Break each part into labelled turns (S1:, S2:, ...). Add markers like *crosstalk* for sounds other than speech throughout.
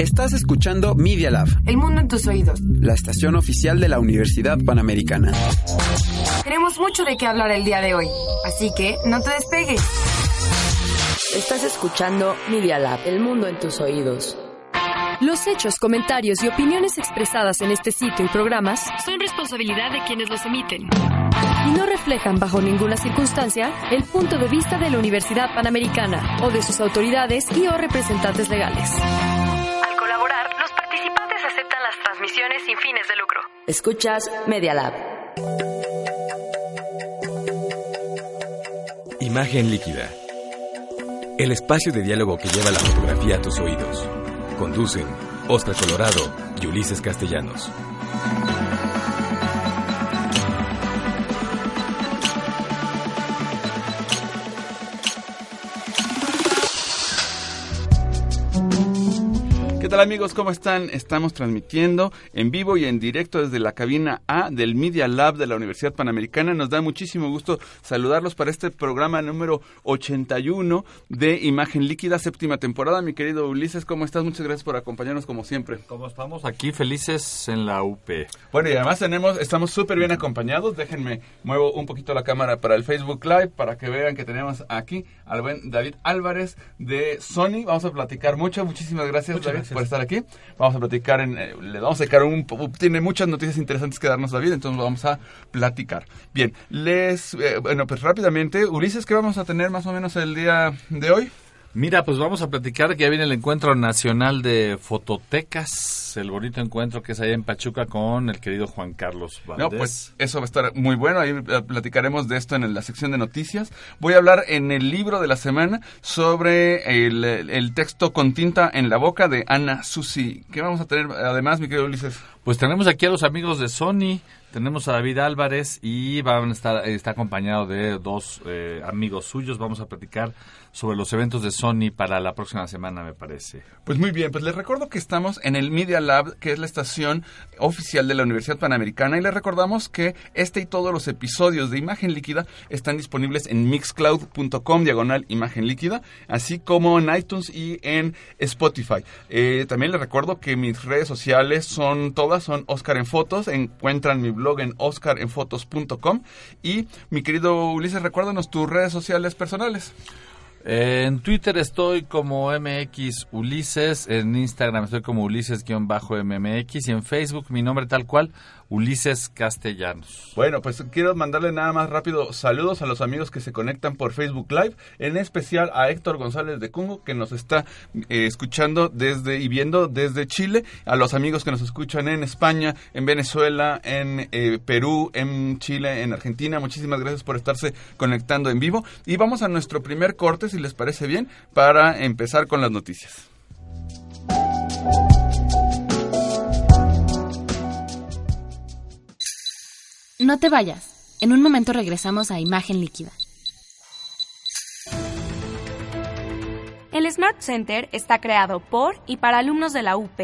S1: Estás escuchando Media Lab,
S2: El mundo en tus oídos.
S1: la estación oficial de la Universidad Panamericana.
S2: Tenemos mucho de qué hablar el día de hoy, así que no te despegues.
S3: Estás escuchando Media Lab, el mundo en tus oídos.
S4: Los hechos, comentarios y opiniones expresadas en este sitio y programas
S5: Son responsabilidad de quienes los emiten.
S4: y no reflejan bajo ninguna circunstancia el punto de vista de la Universidad Panamericana o de sus autoridades y o representantes legales.
S5: Sin fines de lucro.
S3: Escuchas Media Lab.
S6: Imagen líquida. El espacio de diálogo que lleva la fotografía a tus oídos. Conducen Oscar Colorado y Ulises Castellanos.
S7: Tal amigos? ¿Cómo están? Estamos transmitiendo en vivo y en directo desde la cabina A del Media Lab de la Universidad Panamericana. Nos da muchísimo gusto saludarlos para este programa número 81 de Imagen Líquida, séptima temporada. Mi querido Ulises, ¿cómo estás? Muchas gracias por acompañarnos como siempre.
S8: ¿Cómo estamos aquí felices en la UP?
S7: Bueno, y además tenemos, estamos súper bien acompañados. Déjenme, muevo un poquito la cámara para el Facebook Live para que vean que tenemos aquí al buen David Álvarez de Sony. Vamos a platicar mucho. Muchísimas gracias, David, por estar aquí. Vamos a platicar, en, eh, le vamos a sacar un... Tiene muchas noticias interesantes que darnos David, entonces vamos a platicar. Bien, les... eh, bueno, pues rápidamente, Ulises, ¿qué vamos a tener más o menos el día de hoy?
S8: Mira, pues vamos a platicar que ya viene el encuentro nacional de fototecas, el bonito encuentro que es allá en Pachuca con el querido Juan Carlos Valdés.
S7: No, pues eso va a estar muy bueno. Ahí eh, platicaremos de esto en la sección de noticias. Voy a hablar en el libro de la semana sobre el, el texto con tinta en la boca de Ana Susi. ¿Qué vamos a tener además, mi querido Ulises?
S8: Pues tenemos aquí a los amigos de Sony, tenemos a David Álvarez y van a estar, está acompañado de dos eh, amigos suyos. Vamos a platicar sobre los eventos de Sony para la próxima semana, me parece.
S7: Pues muy bien, pues les recuerdo que estamos en el Media Lab, que es la estación oficial de la Universidad Panamericana, y les recordamos que este y todos los episodios de Imagen Líquida están disponibles en mixcloud.com, diagonal Líquida, así como en iTunes y en Spotify. Eh, también les recuerdo que mis redes sociales son todas, son Oscar en Fotos, encuentran mi blog en oscarenfotos.com, y mi querido Ulises, recuérdanos tus redes sociales personales.
S8: En Twitter estoy como MX Ulises, en Instagram estoy como Ulises-MMX y en Facebook mi nombre tal cual, Ulises Castellanos.
S7: Bueno, pues quiero mandarle nada más rápido saludos a los amigos que se conectan por Facebook Live, en especial a Héctor González de Cungo, que nos está eh, escuchando desde y viendo desde Chile, a los amigos que nos escuchan en España, en Venezuela, en eh, Perú, en Chile, en Argentina. Muchísimas gracias por estarse conectando en vivo. Y vamos a nuestro primer corte, si les parece bien, para empezar con las noticias.
S9: No te vayas. En un momento regresamos a Imagen Líquida.
S10: El Smart Center está creado por y para alumnos de la UP.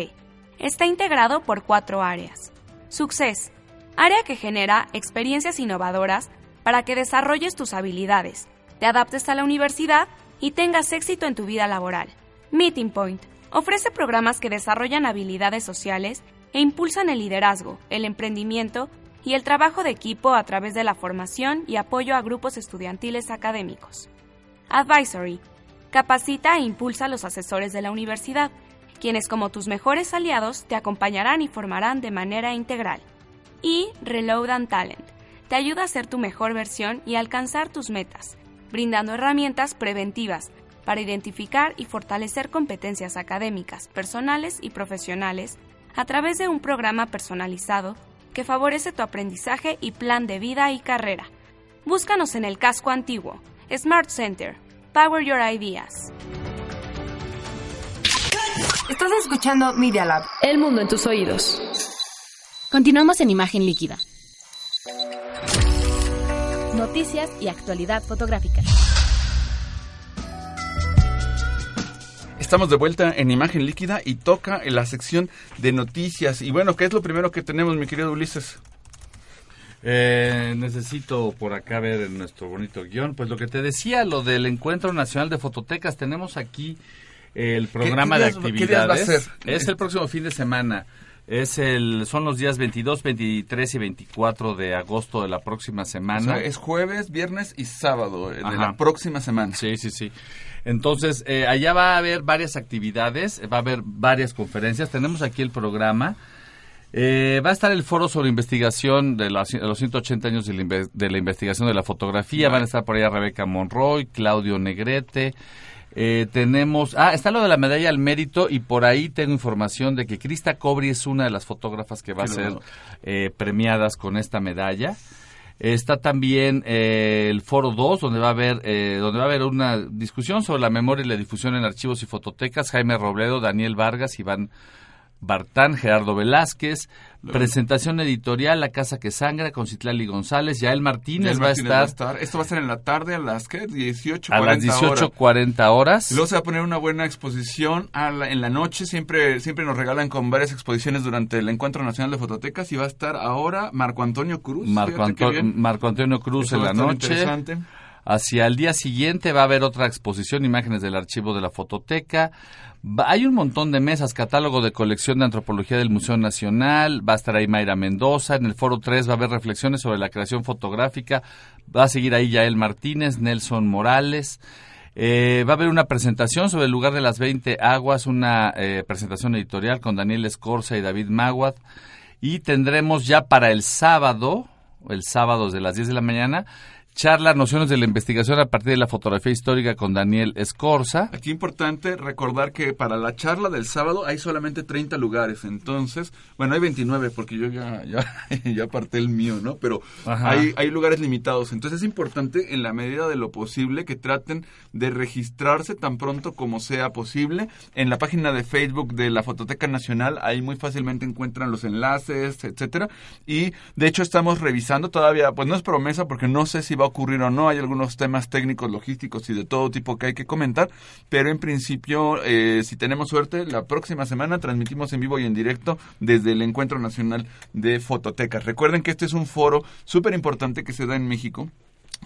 S10: Está integrado por cuatro áreas. Success, área que genera experiencias innovadoras para que desarrolles tus habilidades, te adaptes a la universidad y tengas éxito en tu vida laboral. Meeting Point, ofrece programas que desarrollan habilidades sociales e impulsan el liderazgo, el emprendimiento y el trabajo de equipo a través de la formación y apoyo a grupos estudiantiles académicos. Advisory, capacita e impulsa a los asesores de la universidad, quienes como tus mejores aliados te acompañarán y formarán de manera integral. Y Reload and Talent, te ayuda a ser tu mejor versión y alcanzar tus metas, brindando herramientas preventivas para identificar y fortalecer competencias académicas, personales y profesionales a través de un programa personalizado que favorece tu aprendizaje y plan de vida y carrera. Búscanos en el casco antiguo, Smart Center, Power Your Ideas.
S2: Estás escuchando Media Lab.
S4: El mundo en tus oídos.
S9: Continuamos en Imagen Líquida. Noticias y actualidad fotográfica.
S7: Estamos de vuelta en imagen líquida y toca en la sección de noticias. Y bueno, ¿qué es lo primero que tenemos, mi querido Ulises?
S8: Eh, necesito por acá ver en nuestro bonito guion. Pues lo que te decía, lo del Encuentro Nacional de Fototecas, tenemos aquí el programa
S7: qué
S8: de
S7: días- qué
S8: actividades.
S7: días va a ser?
S8: Es el próximo fin de semana. Es el, son los días 22, 23 y 24 de agosto de la próxima
S7: O
S8: semana.
S7: sea, es jueves, viernes y sábado eh, de
S8: Ajá.
S7: la próxima semana.
S8: Sí, sí, sí. Entonces, eh, allá va a haber varias actividades, eh, va a haber varias conferencias. Tenemos aquí el programa. Eh, va a estar el foro sobre investigación de, las- de los 180 años de la, inve- de la investigación de la fotografía. Van a estar por allá Rebeca Monroy, Claudio Negrete. Eh, tenemos, ah, está lo de la medalla al mérito y por ahí tengo información de que Krista Cobri es una de las fotógrafas que va a ser eh, premiadas con esta medalla. Está también eh, el Foro 2, donde va a haber eh, donde va a haber una discusión sobre la memoria y la difusión en archivos y fototecas. Jaime Robledo, Daniel Vargas, Iván Bartán, Gerardo Velázquez. Presentación editorial La Casa que Sangra con Citlali González. Yael Martínez,
S7: Yael
S8: va,
S7: Martínez
S8: a estar
S7: Esto va a ser en la tarde a las ¿qué? 18,
S8: a las 18.40 horas.
S7: Y luego se va a poner una buena exposición a la- en la noche. Siempre, siempre nos regalan con varias exposiciones durante el Encuentro Nacional de Fototecas. Y va a estar ahora Marco Antonio Cruz.
S8: Marco, Anto-. Marco Antonio Cruz
S7: Eso
S8: en
S7: va a
S8: la
S7: estar
S8: noche.
S7: interesante.
S8: Hacia el día siguiente va a haber otra exposición, imágenes del archivo de la fototeca. Hay un montón de mesas, catálogo de colección de antropología del Museo Nacional, va a estar ahí Mayra Mendoza, en el foro 3 va a haber reflexiones sobre la creación fotográfica, va a seguir ahí Yael Martínez, Nelson Morales. Eh, va a haber una presentación sobre el lugar de las 20 aguas, una eh, presentación editorial con Daniel Escorza y David Maguad. Y tendremos ya para el sábado, el sábado desde las 10 de la mañana, charla Nociones de la Investigación a partir de la fotografía histórica con Daniel Escorza.
S7: Aquí importante recordar que para la charla del sábado hay solamente 30 lugares, entonces, bueno, hay 29 porque yo ya, ya, *laughs* ya aparté el mío, ¿no? Pero hay, hay lugares limitados, entonces es importante en la medida de lo posible que traten de registrarse tan pronto como sea posible. En la página de Facebook de la Fototeca Nacional, ahí muy fácilmente encuentran los enlaces, etcétera. Y de hecho estamos revisando todavía, pues no es promesa porque no sé si va ocurrir o no, hay algunos temas técnicos, logísticos y de todo tipo que hay que comentar, pero en principio, eh, si tenemos suerte, la próxima semana transmitimos en vivo y en directo desde el Encuentro Nacional de Fototecas. Recuerden que este es un foro súper importante que se da en México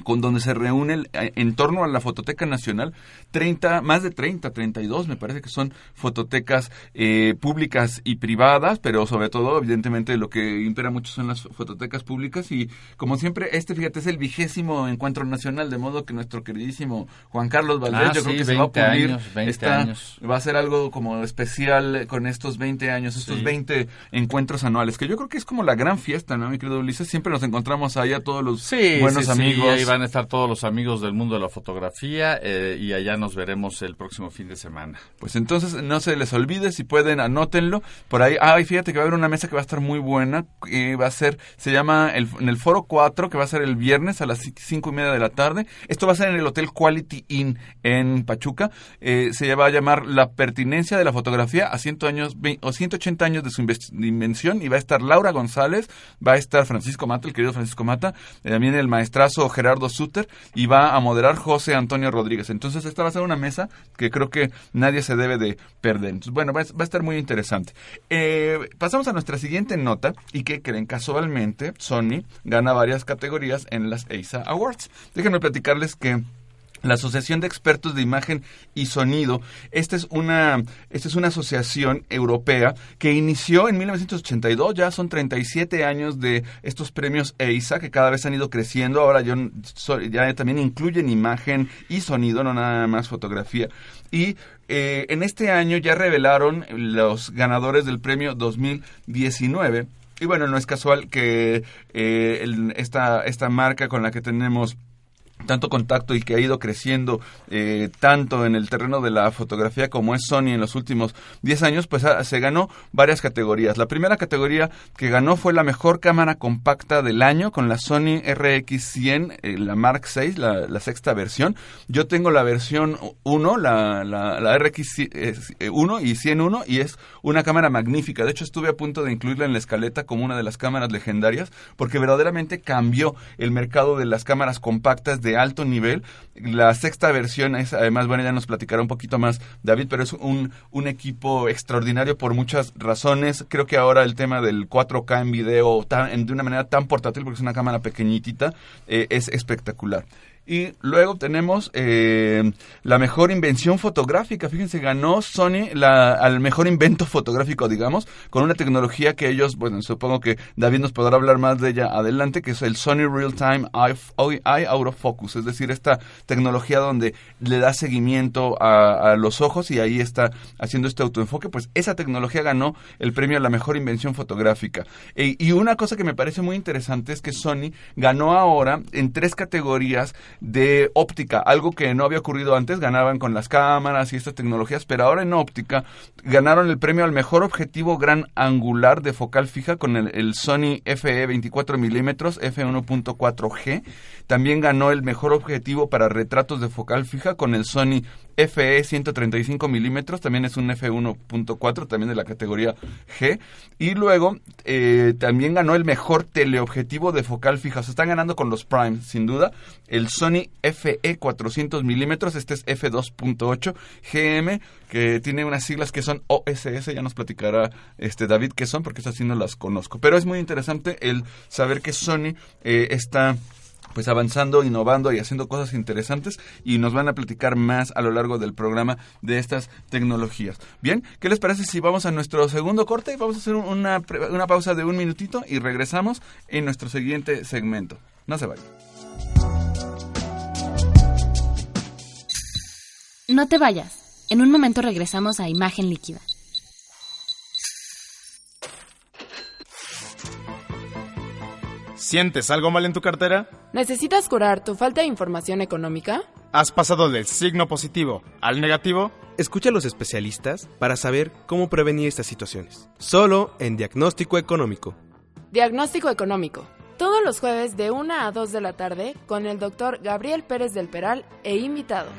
S7: con donde se reúnen eh, en torno a la Fototeca Nacional 30, más de 30, 32 me parece que son fototecas eh, públicas y privadas, pero sobre todo evidentemente lo que impera mucho son las fototecas públicas y como siempre este fíjate es el vigésimo encuentro nacional de modo que nuestro queridísimo Juan Carlos Valdés
S8: Ah,
S7: yo creo que se va a
S8: 20
S7: pulir
S8: años, 20
S7: está-
S8: años.
S7: va a ser algo como especial con estos 20 años, estos
S8: Sí.
S7: 20 encuentros anuales, que yo creo que es como la gran fiesta, ¿no, mi querido Ulises? Siempre nos encontramos allá todos los
S8: Sí,
S7: buenos
S8: sí, sí,
S7: amigos.
S8: Van a estar todos los amigos del mundo de la fotografía eh, y allá nos veremos el próximo fin de semana.
S7: Pues entonces no se les olvide, si pueden, anótenlo. Por ahí, ay, fíjate que va a haber una mesa que va a estar muy buena. va a ser, se llama el, en el Foro 4, que va a ser el viernes a las ci- cinco y media de la tarde. Esto va a ser en el Hotel Quality Inn en Pachuca. Eh, se va a llamar La pertinencia de la fotografía a 100 años, o 180 años de su invención. Y va a estar Laura González, va a estar Francisco Mata, el querido Francisco Mata, eh, también el maestrazo Gerardo Y va a moderar José Antonio Rodríguez. Entonces, esta va a ser una mesa que creo que nadie se debe de perder. Entonces, bueno, va a, estar muy interesante. Eh, pasamos a nuestra siguiente nota, y que creen casualmente, Sony gana varias categorías en las EISA Awards. Déjenme platicarles que la Asociación de Expertos de Imagen y Sonido, esta es una, esta es una asociación europea que inició en 1982, ya son 37 años de estos premios EISA que cada vez han ido creciendo, ahora ya también incluyen imagen y sonido, no nada más fotografía. Y eh, en este año ya revelaron los ganadores del premio 2019. Y bueno, no es casual que eh, esta, esta marca con la que tenemos tanto contacto y que ha ido creciendo eh, tanto en el terreno de la fotografía como es Sony en los últimos 10 años, pues ah, se ganó varias categorías. La primera categoría que ganó fue la mejor cámara compacta del año con la Sony RX100, eh, la Mark VI, la, sexta versión. Yo tengo la versión 1, la, la, la RX1 y 101 y es una cámara magnífica. De hecho, estuve a punto de incluirla en la escaleta como una de las cámaras legendarias porque verdaderamente cambió el mercado de las cámaras compactas de alto nivel. La sexta versión es, además, bueno, ya nos platicará un poquito más David, pero es un, un equipo extraordinario por muchas razones. Creo que ahora el tema del 4K en video tan- en- de una manera tan portátil, porque es una cámara pequeñitita, eh, es espectacular. Y luego tenemos eh, la mejor invención fotográfica. Fíjense, ganó Sony la, al mejor invento fotográfico, digamos, con una tecnología que ellos, bueno, supongo que David nos podrá hablar más de ella adelante, que es el Sony Real Time Eye, Eye Autofocus, es decir, esta tecnología donde le da seguimiento a, los ojos y ahí está haciendo este autoenfoque, pues esa tecnología ganó el premio a la mejor invención fotográfica. E, y una cosa que me parece muy interesante es que Sony ganó ahora en tres categorías de óptica, algo que no había ocurrido antes, ganaban con las cámaras y estas tecnologías, pero ahora en óptica ganaron el premio al mejor objetivo gran angular de focal fija con el, Sony FE 24 milímetros f1.4G. También ganó el mejor objetivo para retratos de focal fija con el Sony FE 135 milímetros, también es un F1.4, también de la categoría G. Y luego eh, también ganó el mejor teleobjetivo de focal fija. Se están ganando con los Prime, sin duda. El Sony FE 400 milímetros, este es F2.8 GM, que tiene unas siglas que son OSS, ya nos platicará este David qué son, porque esas sí no las conozco. Pero es muy interesante el saber que Sony eh, está pues avanzando, innovando y haciendo cosas interesantes y nos van a platicar más a lo largo del programa de estas tecnologías. Bien, ¿qué les parece si vamos a nuestro segundo corte? Vamos a hacer una, una pausa de un minutito y regresamos en nuestro siguiente segmento. No se vayan.
S9: No te vayas. En un momento regresamos a Imagen Líquida.
S11: ¿Sientes algo mal en tu cartera?
S12: ¿Necesitas curar tu falta de información económica?
S11: ¿Has pasado del signo positivo al negativo?
S13: Escucha a los especialistas para saber cómo prevenir estas situaciones. Solo en Diagnóstico Económico.
S12: Diagnóstico Económico. Todos los jueves de 1 a 2 de la tarde con el doctor Gabriel Pérez del Peral e invitados.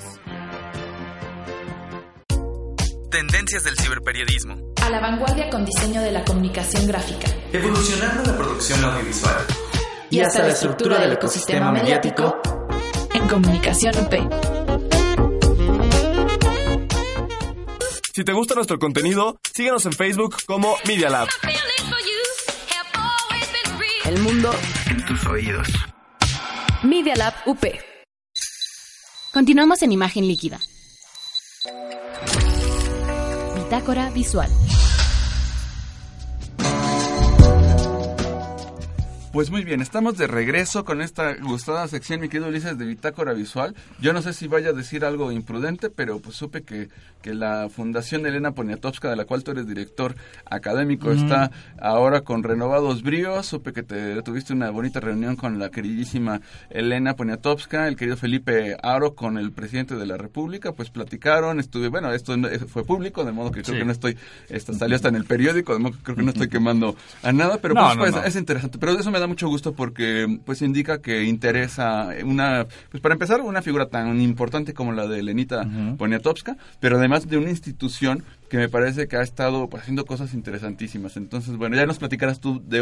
S14: Tendencias del ciberperiodismo.
S15: A la vanguardia con diseño de la comunicación gráfica.
S14: Evolucionando la producción audiovisual
S15: y hasta la estructura del ecosistema mediático en Comunicación UP.
S11: Si te gusta nuestro contenido, síguenos en Facebook como Media Lab.
S3: El mundo
S1: en tus oídos.
S4: Media Lab UP.
S9: Continuamos en imagen líquida. Bitácora visual.
S7: Pues muy bien, estamos de regreso con esta gustada sección, mi querido Ulises, de Bitácora Visual. Yo no sé si vaya a decir algo imprudente, pero pues supe que, que la Fundación Elena Poniatowska, de la cual tú eres director académico, está ahora con renovados bríos. Supe que te tuviste una bonita reunión con la queridísima Elena Poniatowska, el querido Felipe Aro, con el presidente de la República. Pues platicaron, estuve, bueno, esto fue público, de modo que creo que no estoy, esto salió hasta en el periódico, de modo que creo que no estoy *laughs* quemando a nada, pero pues, pues es interesante. Pero eso me da mucho gusto porque pues indica que interesa una, pues para empezar, una figura tan importante como la de Lenita Poniatowska, pero además de una institución que me parece que ha estado pues, haciendo cosas interesantísimas. Entonces, bueno, ya nos platicarás tú de,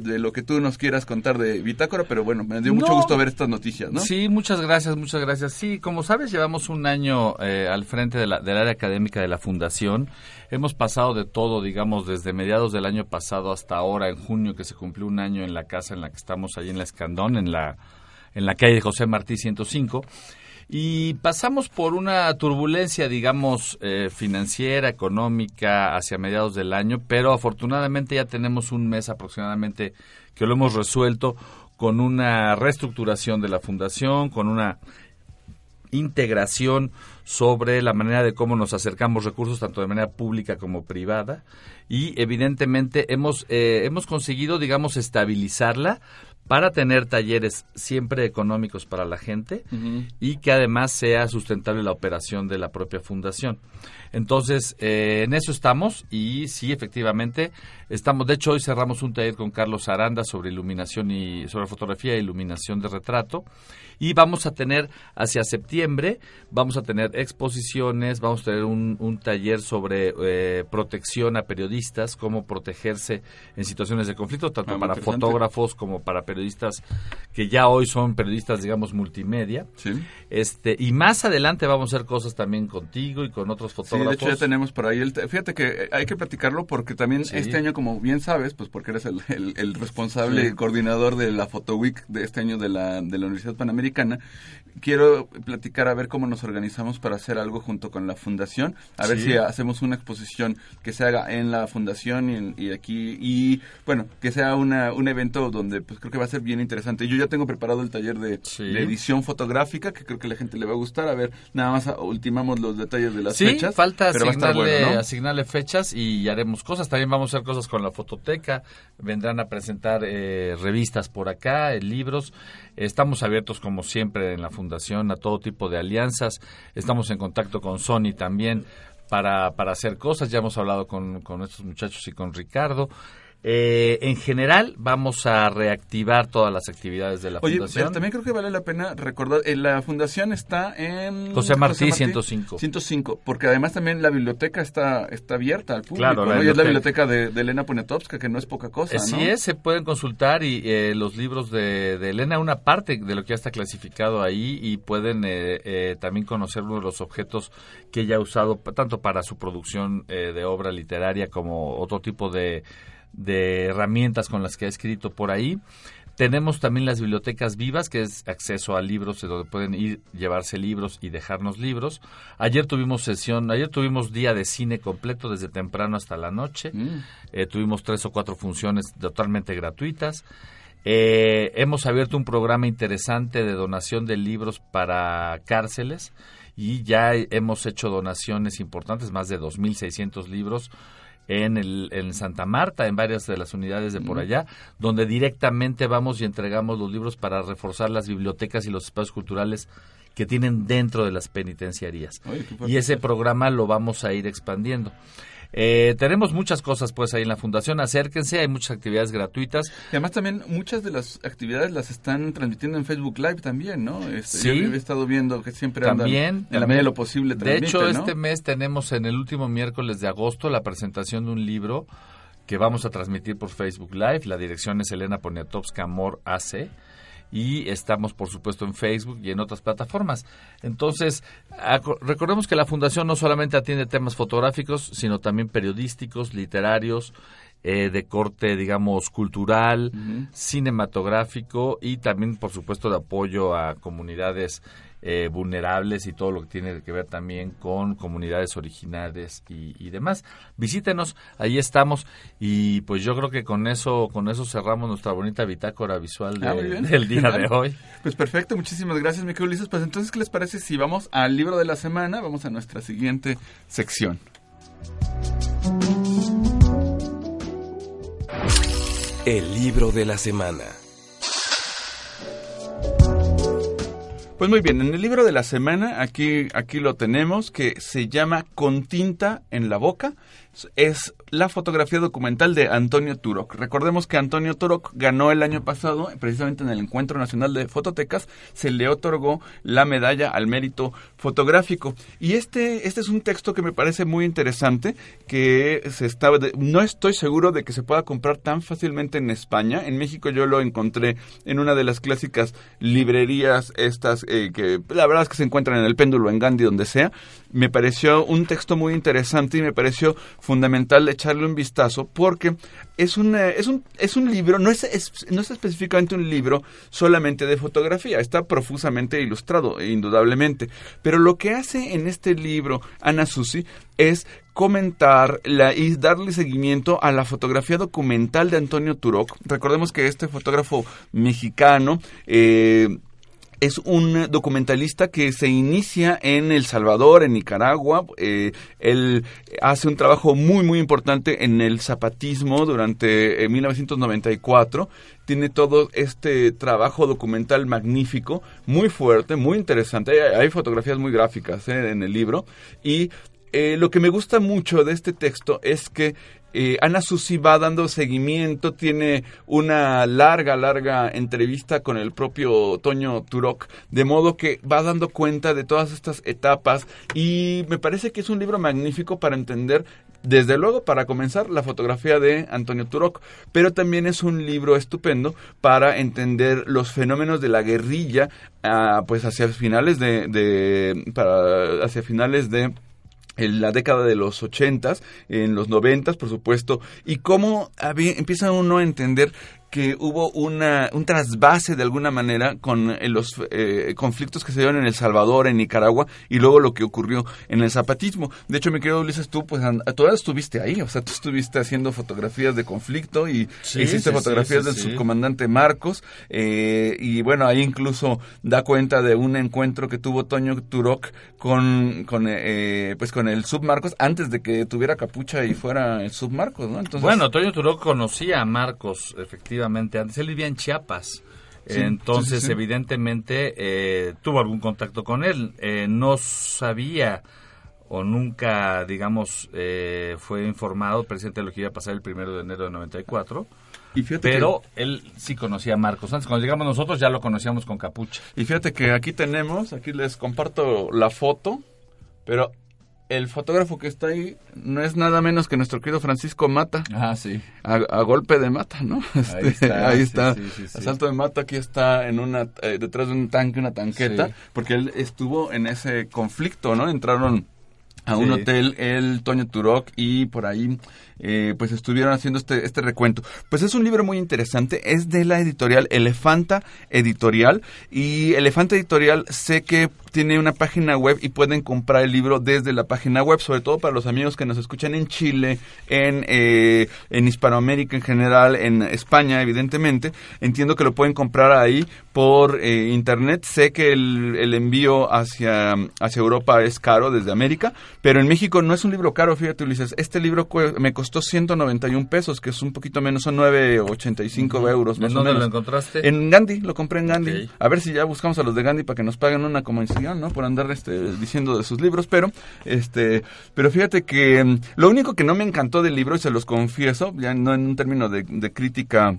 S7: de, lo que tú nos quieras contar de Bitácora, pero bueno, me dio mucho gusto ver estas noticias, ¿no?
S8: Sí, muchas gracias, muchas gracias. Sí, como sabes, llevamos un año eh, al frente de la, del área académica de la Fundación. Hemos pasado de todo, digamos, desde mediados del año pasado hasta ahora, en junio, que se cumplió un año en la casa en la que estamos ahí en la Escandón, en la, en la calle José Martí 105 y pasamos por una turbulencia, digamos, eh, financiera, económica hacia mediados del año, pero afortunadamente ya tenemos un mes aproximadamente que lo hemos resuelto con una reestructuración de la fundación, con una integración sobre la manera de cómo nos acercamos recursos tanto de manera pública como privada. Y evidentemente hemos eh, hemos conseguido digamos estabilizarla para tener talleres siempre económicos para la gente y que además sea sustentable la operación de la propia fundación. Entonces, eh, en eso estamos y sí, efectivamente, estamos. De hecho, hoy cerramos un taller con Carlos Aranda sobre iluminación y sobre fotografía e iluminación de retrato y vamos a tener hacia septiembre, vamos a tener exposiciones, vamos a tener un, un taller sobre eh, protección a periodistas, cómo protegerse en situaciones de conflicto, tanto
S7: Ah,
S8: para fotógrafos como para periodistas que ya hoy son periodistas, digamos, multimedia.
S7: Sí.
S8: Este, y más adelante vamos a hacer cosas también contigo y con otros
S7: Sí,
S8: fotógrafos.
S7: de hecho ya tenemos por ahí el... te- Fíjate que eh, hay que platicarlo porque también
S8: Sí.
S7: este año, como bien sabes, pues porque eres el, el- el responsable
S8: Sí.
S7: coordinador de la Photo Week de este año de la, de la Universidad Panamericana, norteamericana quiero platicar a ver cómo nos organizamos para hacer algo junto con la fundación, a ver si hacemos una exposición que se haga en la fundación y, en- y aquí, y bueno, que sea una, un evento donde pues creo que va a ser bien interesante. Yo ya tengo preparado el taller de, de edición fotográfica, que creo que la gente le va a gustar, a ver, nada más ultimamos los detalles de las
S8: sí,
S7: fechas.
S8: falta
S7: pero va a estar
S8: asignarle,
S7: bueno, ¿no?
S8: asignarle fechas y haremos cosas. También vamos a hacer cosas con la fototeca. Vendrán a presentar eh, revistas por acá, eh, libros. Estamos abiertos, como siempre, en la Fundación a todo tipo de alianzas. Estamos en contacto con Sony también para, para hacer cosas. Ya hemos hablado con, con estos muchachos y con Ricardo. Eh, en general, vamos a reactivar todas las actividades de la
S7: Oye,
S8: Fundación.
S7: pero también creo que vale la pena recordar, eh, la fundación está en...
S8: José Martí, 105.
S7: 105, porque además también la biblioteca está, está abierta al público,
S8: Claro, la
S7: ¿no? Y es la
S8: biblioteca.
S7: de, de Elena Poniatowska, que no es poca cosa,
S8: Así
S7: ¿no?
S8: es, se pueden consultar y eh, los libros de, de Elena, una parte de lo que ya está clasificado ahí y pueden eh, eh, también conocer uno de los objetos que ella ha usado tanto para su producción eh, de obra literaria como otro tipo de, de herramientas con las que ha escrito por ahí. Tenemos también las bibliotecas vivas, que es acceso a libros, donde pueden ir, llevarse libros y dejarnos libros. Ayer tuvimos sesión, ayer tuvimos día de cine completo desde temprano hasta la noche.
S7: Mm.
S8: Eh, tuvimos tres o cuatro funciones totalmente gratuitas. Eh, hemos abierto un programa interesante de donación de libros para cárceles y ya hemos hecho donaciones importantes, más de 2.600 libros en, el, en Santa Marta, en varias de las unidades de por allá, donde directamente vamos y entregamos los libros para reforzar las bibliotecas y los espacios culturales que tienen dentro de las penitenciarías.
S7: Fuerte.
S8: Y ese programa lo vamos a ir expandiendo. Eh, tenemos muchas cosas pues ahí en la fundación, acérquense, hay muchas actividades gratuitas.
S7: Y además también muchas de las actividades las están transmitiendo en Facebook Live también, ¿no? Este,
S8: Sí.
S7: Yo he estado viendo que siempre andan
S8: También,
S7: en la medida de lo posible
S8: De hecho,
S7: ¿no?
S8: este mes tenemos en el último miércoles de agosto la presentación de un libro que vamos a transmitir por Facebook Live. La dirección es Elena Poniatowska Amor AC. Y estamos, por supuesto, en Facebook y en otras plataformas. Entonces, recordemos que la Fundación no solamente atiende temas fotográficos, sino también periodísticos, literarios, eh, de corte, digamos, cultural, cinematográfico y también, por supuesto, de apoyo a comunidades eh, vulnerables y todo lo que tiene que ver también con comunidades originales y, y demás. Visítenos, ahí estamos y pues yo creo que con eso con eso cerramos nuestra bonita bitácora visual de-
S7: Ah,
S8: del día de hoy.
S7: Pues perfecto, muchísimas gracias, mi querido Ulises. Pues entonces, ¿qué les parece si vamos al libro de la semana? Vamos a nuestra siguiente sección.
S6: El libro de la semana.
S7: Pues muy bien, en el libro de la semana, aquí, aquí lo tenemos, que se llama Con tinta en la boca. Es la fotografía documental de Antonio Turok. Recordemos que Antonio Turok ganó el año pasado, precisamente en el Encuentro Nacional de Fototecas, se le otorgó la medalla al mérito fotográfico. Y este, este es un texto que me parece muy interesante, que se está, no estoy seguro de que se pueda comprar tan fácilmente en España. En México yo lo encontré en una de las clásicas librerías estas eh, que la verdad es que se encuentran en el péndulo, en Gandhi, donde sea. Me pareció un texto muy interesante y me pareció fundamental echarle un vistazo porque es un, eh, es un, es un libro, no es, es- no es específicamente un libro solamente de fotografía, está profusamente ilustrado, indudablemente. Pero lo que hace en este libro Ana Susi es comentar la, y darle seguimiento a la fotografía documental de Antonio Turok. Recordemos que este fotógrafo mexicano eh, es un documentalista que se inicia en El Salvador, en Nicaragua. Eh, él hace un trabajo muy, muy importante en el zapatismo durante eh, 1994. Tiene todo este trabajo documental magnífico, muy fuerte, muy interesante. Hay, hay fotografías muy gráficas eh, en el libro. Y eh, lo que me gusta mucho de este texto es que eh, Ana Susi va dando seguimiento, tiene una larga, larga entrevista con el propio Toño Turok, de modo que va dando cuenta de todas estas etapas y me parece que es un libro magnífico para entender desde luego, para comenzar, la fotografía de Antonio Turok, pero también es un libro estupendo para entender los fenómenos de la guerrilla, ah, pues hacia finales de, hacia finales de en la década de los ochentas, en los noventas, por supuesto, y cómo había- empieza uno a entender que hubo una, un trasvase de alguna manera con eh, los eh, conflictos que se dieron en El Salvador, en Nicaragua, y luego lo que ocurrió en el zapatismo. De hecho, mi querido Ulises, tú pues tú estuviste ahí, o sea, tú estuviste haciendo fotografías de conflicto y
S8: Sí,
S7: hiciste
S8: sí,
S7: fotografías
S8: sí,
S7: del subcomandante Marcos, eh, y bueno, ahí incluso da cuenta de un encuentro que tuvo Toño Turok con, con, eh, pues con el submarcos antes de que tuviera capucha y fuera el submarcos, ¿no? Entonces,
S8: bueno, Toño Turó conocía a Marcos, efectivamente, antes. Él vivía en Chiapas.
S7: Sí,
S8: Entonces,
S7: sí, sí, sí.
S8: evidentemente, eh, tuvo algún contacto con él. Eh, no sabía o nunca, digamos, eh, fue informado el presidente de lo que iba a pasar el primero de enero de 94.
S7: Y fíjate
S8: pero él sí conocía a Marcos. Antes, cuando llegamos nosotros, ya lo conocíamos con capucha.
S7: Y fíjate que aquí tenemos, aquí les comparto la foto, pero el fotógrafo que está ahí no es nada menos que nuestro querido Francisco Mata.
S8: Ah, sí.
S7: A, a golpe de mata, ¿no? *laughs* Este,
S8: está,
S7: ahí está.
S8: sí, sí, sí.
S7: A salto de mata, aquí está en una, eh, detrás de un tanque, una tanqueta, porque él estuvo en ese conflicto, ¿no? Entraron a un
S8: Sí.
S7: hotel, el Toño Turok, y por ahí eh, pues estuvieron haciendo este, este recuento. Pues es un libro muy interesante, es de la editorial Elefanta Editorial, y Elefanta Editorial sé que tiene una página web y pueden comprar el libro desde la página web, sobre todo para los amigos que nos escuchan en Chile, en, eh, en Hispanoamérica en general, en España evidentemente. Entiendo que lo pueden comprar ahí por eh, internet. Sé que el, el envío hacia, hacia Europa es caro desde América, pero en México no es un libro caro, fíjate Ulises. Este libro me costó 191 pesos, que es un poquito menos, son 9,85 euros
S8: ¿En
S7: más o
S8: dónde
S7: menos.
S8: lo encontraste?
S7: En Gandhi, lo compré en Gandhi. A ver si ya buscamos a los de Gandhi para que nos paguen una comisión, ¿no? Por andar este, diciendo de sus libros, pero este, pero fíjate que mm, lo único que no me encantó del libro, y se los confieso, ya no en un término de, de crítica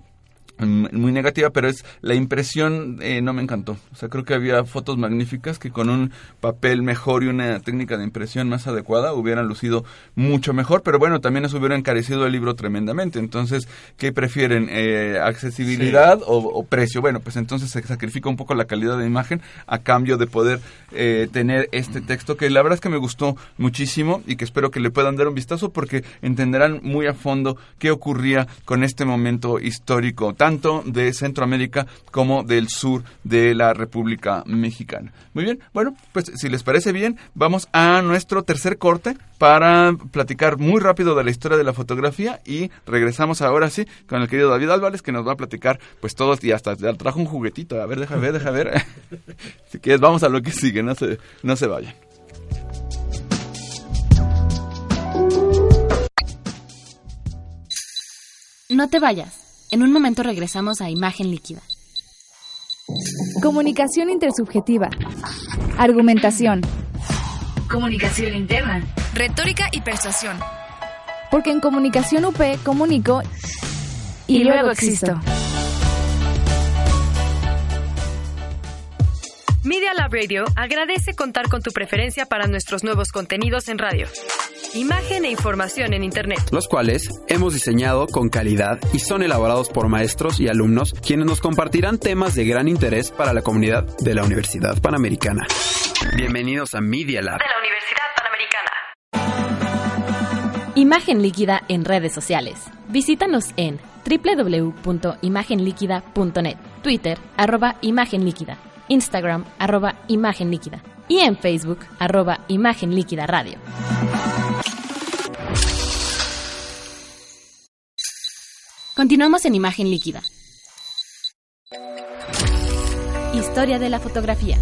S7: muy negativa, pero es la impresión eh, no me encantó. O sea, creo que había fotos magníficas que con un papel mejor y una técnica de impresión más adecuada hubieran lucido mucho mejor, pero bueno, también eso hubiera encarecido el libro tremendamente. Entonces, ¿qué prefieren? Eh, ¿Accesibilidad o, o precio? Bueno, pues entonces se sacrifica un poco la calidad de imagen a cambio de poder eh, tener este texto que la verdad es que me gustó muchísimo y que espero que le puedan dar un vistazo porque entenderán muy a fondo qué ocurría con este momento histórico, tanto de Centroamérica como del sur de la República Mexicana. Muy bien, bueno, pues si les parece bien, vamos a nuestro tercer corte para platicar muy rápido de la historia de la fotografía y regresamos ahora sí con el querido David Álvarez que nos va a platicar pues todos y hasta trajo un juguetito. A ver, deja ver, deja ver. *laughs* si quieres, vamos a lo que sigue, no se, no se vayan.
S9: No te vayas. En un momento regresamos a Imagen Líquida.
S16: Comunicación intersubjetiva. Argumentación.
S15: Comunicación interna.
S10: Retórica y persuasión.
S16: Porque en comunicación UP comunico y,
S10: Y
S16: luego
S10: luego
S16: existo.
S10: existo.
S5: Media Lab Radio agradece contar con tu preferencia para nuestros nuevos contenidos en radio. Imagen e información en Internet.
S1: los cuales hemos diseñado con calidad y son elaborados por maestros y alumnos quienes nos compartirán temas de gran interés para la comunidad de la Universidad Panamericana. Bienvenidos a Media Lab.
S5: De la Universidad Panamericana.
S9: Imagen Líquida en redes sociales. Visítanos en www.imagenliquida.net, Twitter, arroba Imagen Líquida, Instagram, arroba Imagen Líquida y en Facebook, arroba Imagen Líquida Radio. Continuamos en Imagen Líquida. Historia de la fotografía.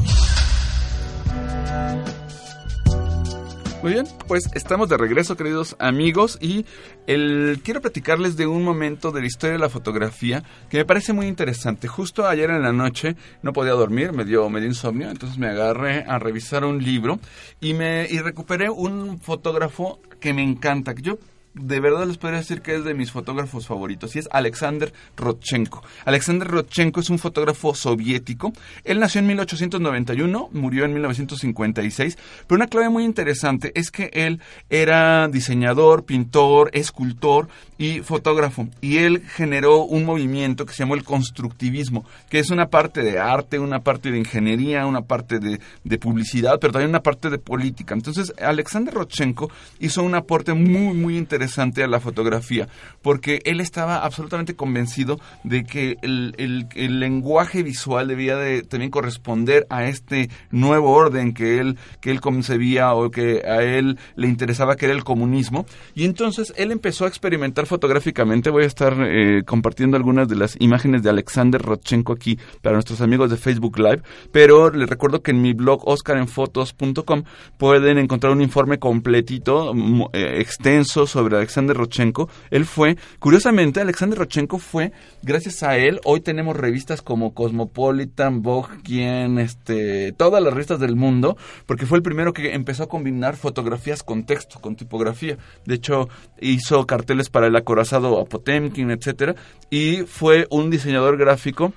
S7: Muy bien, pues estamos de regreso, queridos amigos, y el, quiero platicarles de un momento de la historia de la fotografía que me parece muy interesante. Justo ayer en la noche no podía dormir, me dio, me dio insomnio, entonces me agarré a revisar un libro y me y recuperé un fotógrafo que me encanta. que Yo de verdad les podría decir que es de mis fotógrafos favoritos y es Alexander Rodchenko. Alexander Rodchenko es un fotógrafo soviético. Él nació en 1891, murió en 1956, pero una clave muy interesante es que él era diseñador, pintor, escultor y fotógrafo. Y él generó un movimiento que se llamó el constructivismo, que es una parte de arte, una parte de ingeniería, una parte de, publicidad, pero también una parte de política. Entonces, Alexander Rodchenko hizo un aporte muy, muy interesante a la fotografía, porque él estaba absolutamente convencido de que el, el, el lenguaje visual debía de también corresponder a este nuevo orden que él, que él concebía o que a él le interesaba que era el comunismo. Y entonces él empezó a experimentar fotográficamente. Voy a estar eh, compartiendo algunas de las imágenes de Alexander Rodchenko aquí para nuestros amigos de Facebook Live, pero les recuerdo que en mi blog oscarenfotos.com pueden encontrar un informe completito, eh, extenso sobre Alexander Rodchenko. Él fue, curiosamente, Alexander Rodchenko fue, gracias a él, hoy tenemos revistas como Cosmopolitan, Vogue, Quien, este, todas las revistas del mundo, porque fue el primero que empezó a combinar fotografías con texto, con tipografía. De hecho, hizo carteles para el acorazado Potemkin, etcétera, y fue un diseñador gráfico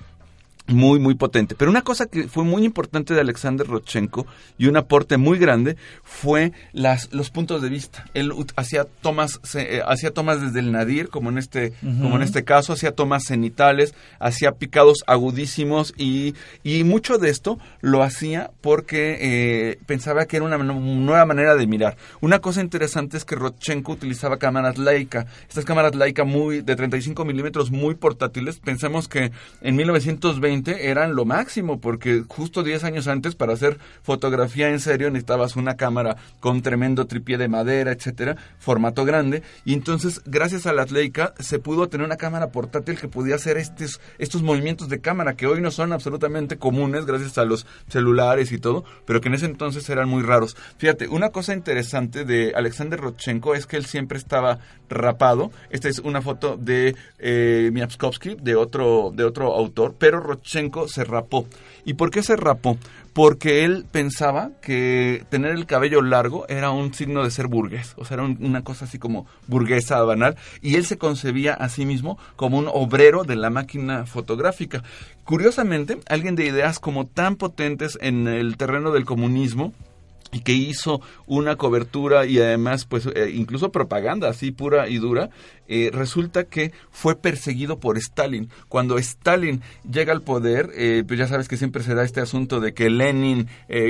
S7: muy, muy potente. Pero una cosa que fue muy importante de Alexander Rodchenko y un aporte muy grande fue las, los puntos de vista. Él hacía tomas, eh, hacía tomas desde el nadir, como en este, como en este caso, hacía tomas cenitales, hacía picados agudísimos y, y mucho de esto lo hacía porque eh, pensaba que era una nueva manera de mirar. Una cosa interesante es que Rodchenko utilizaba cámaras Leica. Estas cámaras Leica muy, de 35 milímetros muy portátiles. Pensamos que en 1920 eran lo máximo, porque justo 10 años antes para hacer fotografía en serio necesitabas una cámara con tremendo tripié de madera, etcétera, formato grande, y entonces gracias a la Leica se pudo tener una cámara portátil que podía hacer estos, estos movimientos de cámara que hoy no son absolutamente comunes gracias a los celulares y todo, pero que en ese entonces eran muy raros. Fíjate, una cosa interesante de Alexander Rodchenko es que él siempre estaba rapado. Esta es una foto de eh, Miapskovsky, de otro, de otro autor, pero Rodchenko se rapó. ¿Y por qué se rapó? Porque él pensaba que tener el cabello largo era un signo de ser burgués, o sea, era una cosa así como burguesa banal, y él se concebía a sí mismo como un obrero de la máquina fotográfica. Curiosamente, alguien de ideas como tan potentes en el terreno del comunismo, y que hizo una cobertura y además pues eh, incluso propaganda así pura y dura eh, resulta que fue perseguido por Stalin. Cuando Stalin llega al poder eh, pues ya sabes que siempre se da este asunto de que Lenin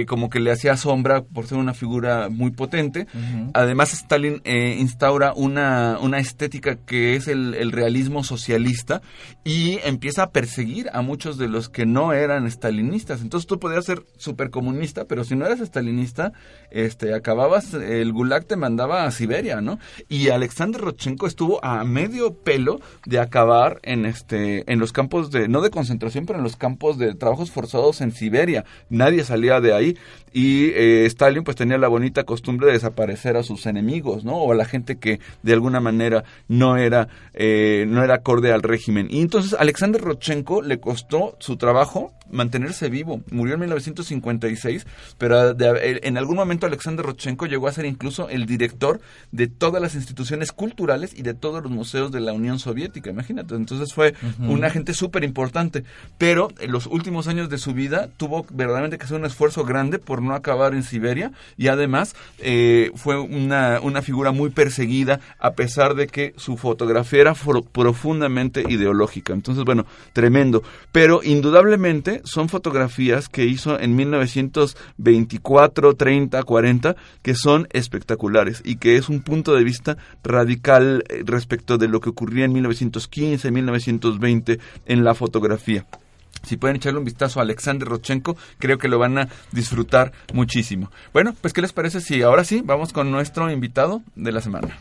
S7: como que le hacía sombra por ser una figura muy potente. Además Stalin instaura una, una estética que es el, el realismo socialista y empieza a perseguir a muchos de los que no eran stalinistas. Entonces tú podías ser supercomunista pero si no eras stalinista este, acababas, el Gulag te mandaba a Siberia, ¿no? Y Alexander Rodchenko estuvo a medio pelo de acabar en este, en los campos de, no de concentración, pero en los campos de trabajos forzados en Siberia. Nadie salía de ahí. Y eh, Stalin pues tenía la bonita costumbre de desaparecer a sus enemigos, ¿no? O a la gente que de alguna manera no era, eh, no era acorde al régimen. Y entonces Alexander Rodchenko le costó su trabajo mantenerse vivo. Murió en 1956, pero en algún momento Alexander Rodchenko llegó a ser incluso el director de todas las instituciones culturales y de todos los museos de la Unión Soviética. Imagínate, entonces fue un agente súper importante. Pero en los últimos años de su vida tuvo verdaderamente que hacer un esfuerzo grande por no acabar en Siberia y además eh, fue una, una figura muy perseguida a pesar de que su fotografía era profundamente ideológica. Entonces, bueno, tremendo. Pero indudablemente son fotografías que hizo en 1924, 30, 40, que son espectaculares y que es un punto de vista radical eh, respecto de lo que ocurría en 1915, 1920 en la fotografía. Si pueden echarle un vistazo a Alexander Rodchenko, creo que lo van a disfrutar muchísimo. Bueno, pues ¿qué les parece si ahora sí vamos con nuestro invitado de la semana?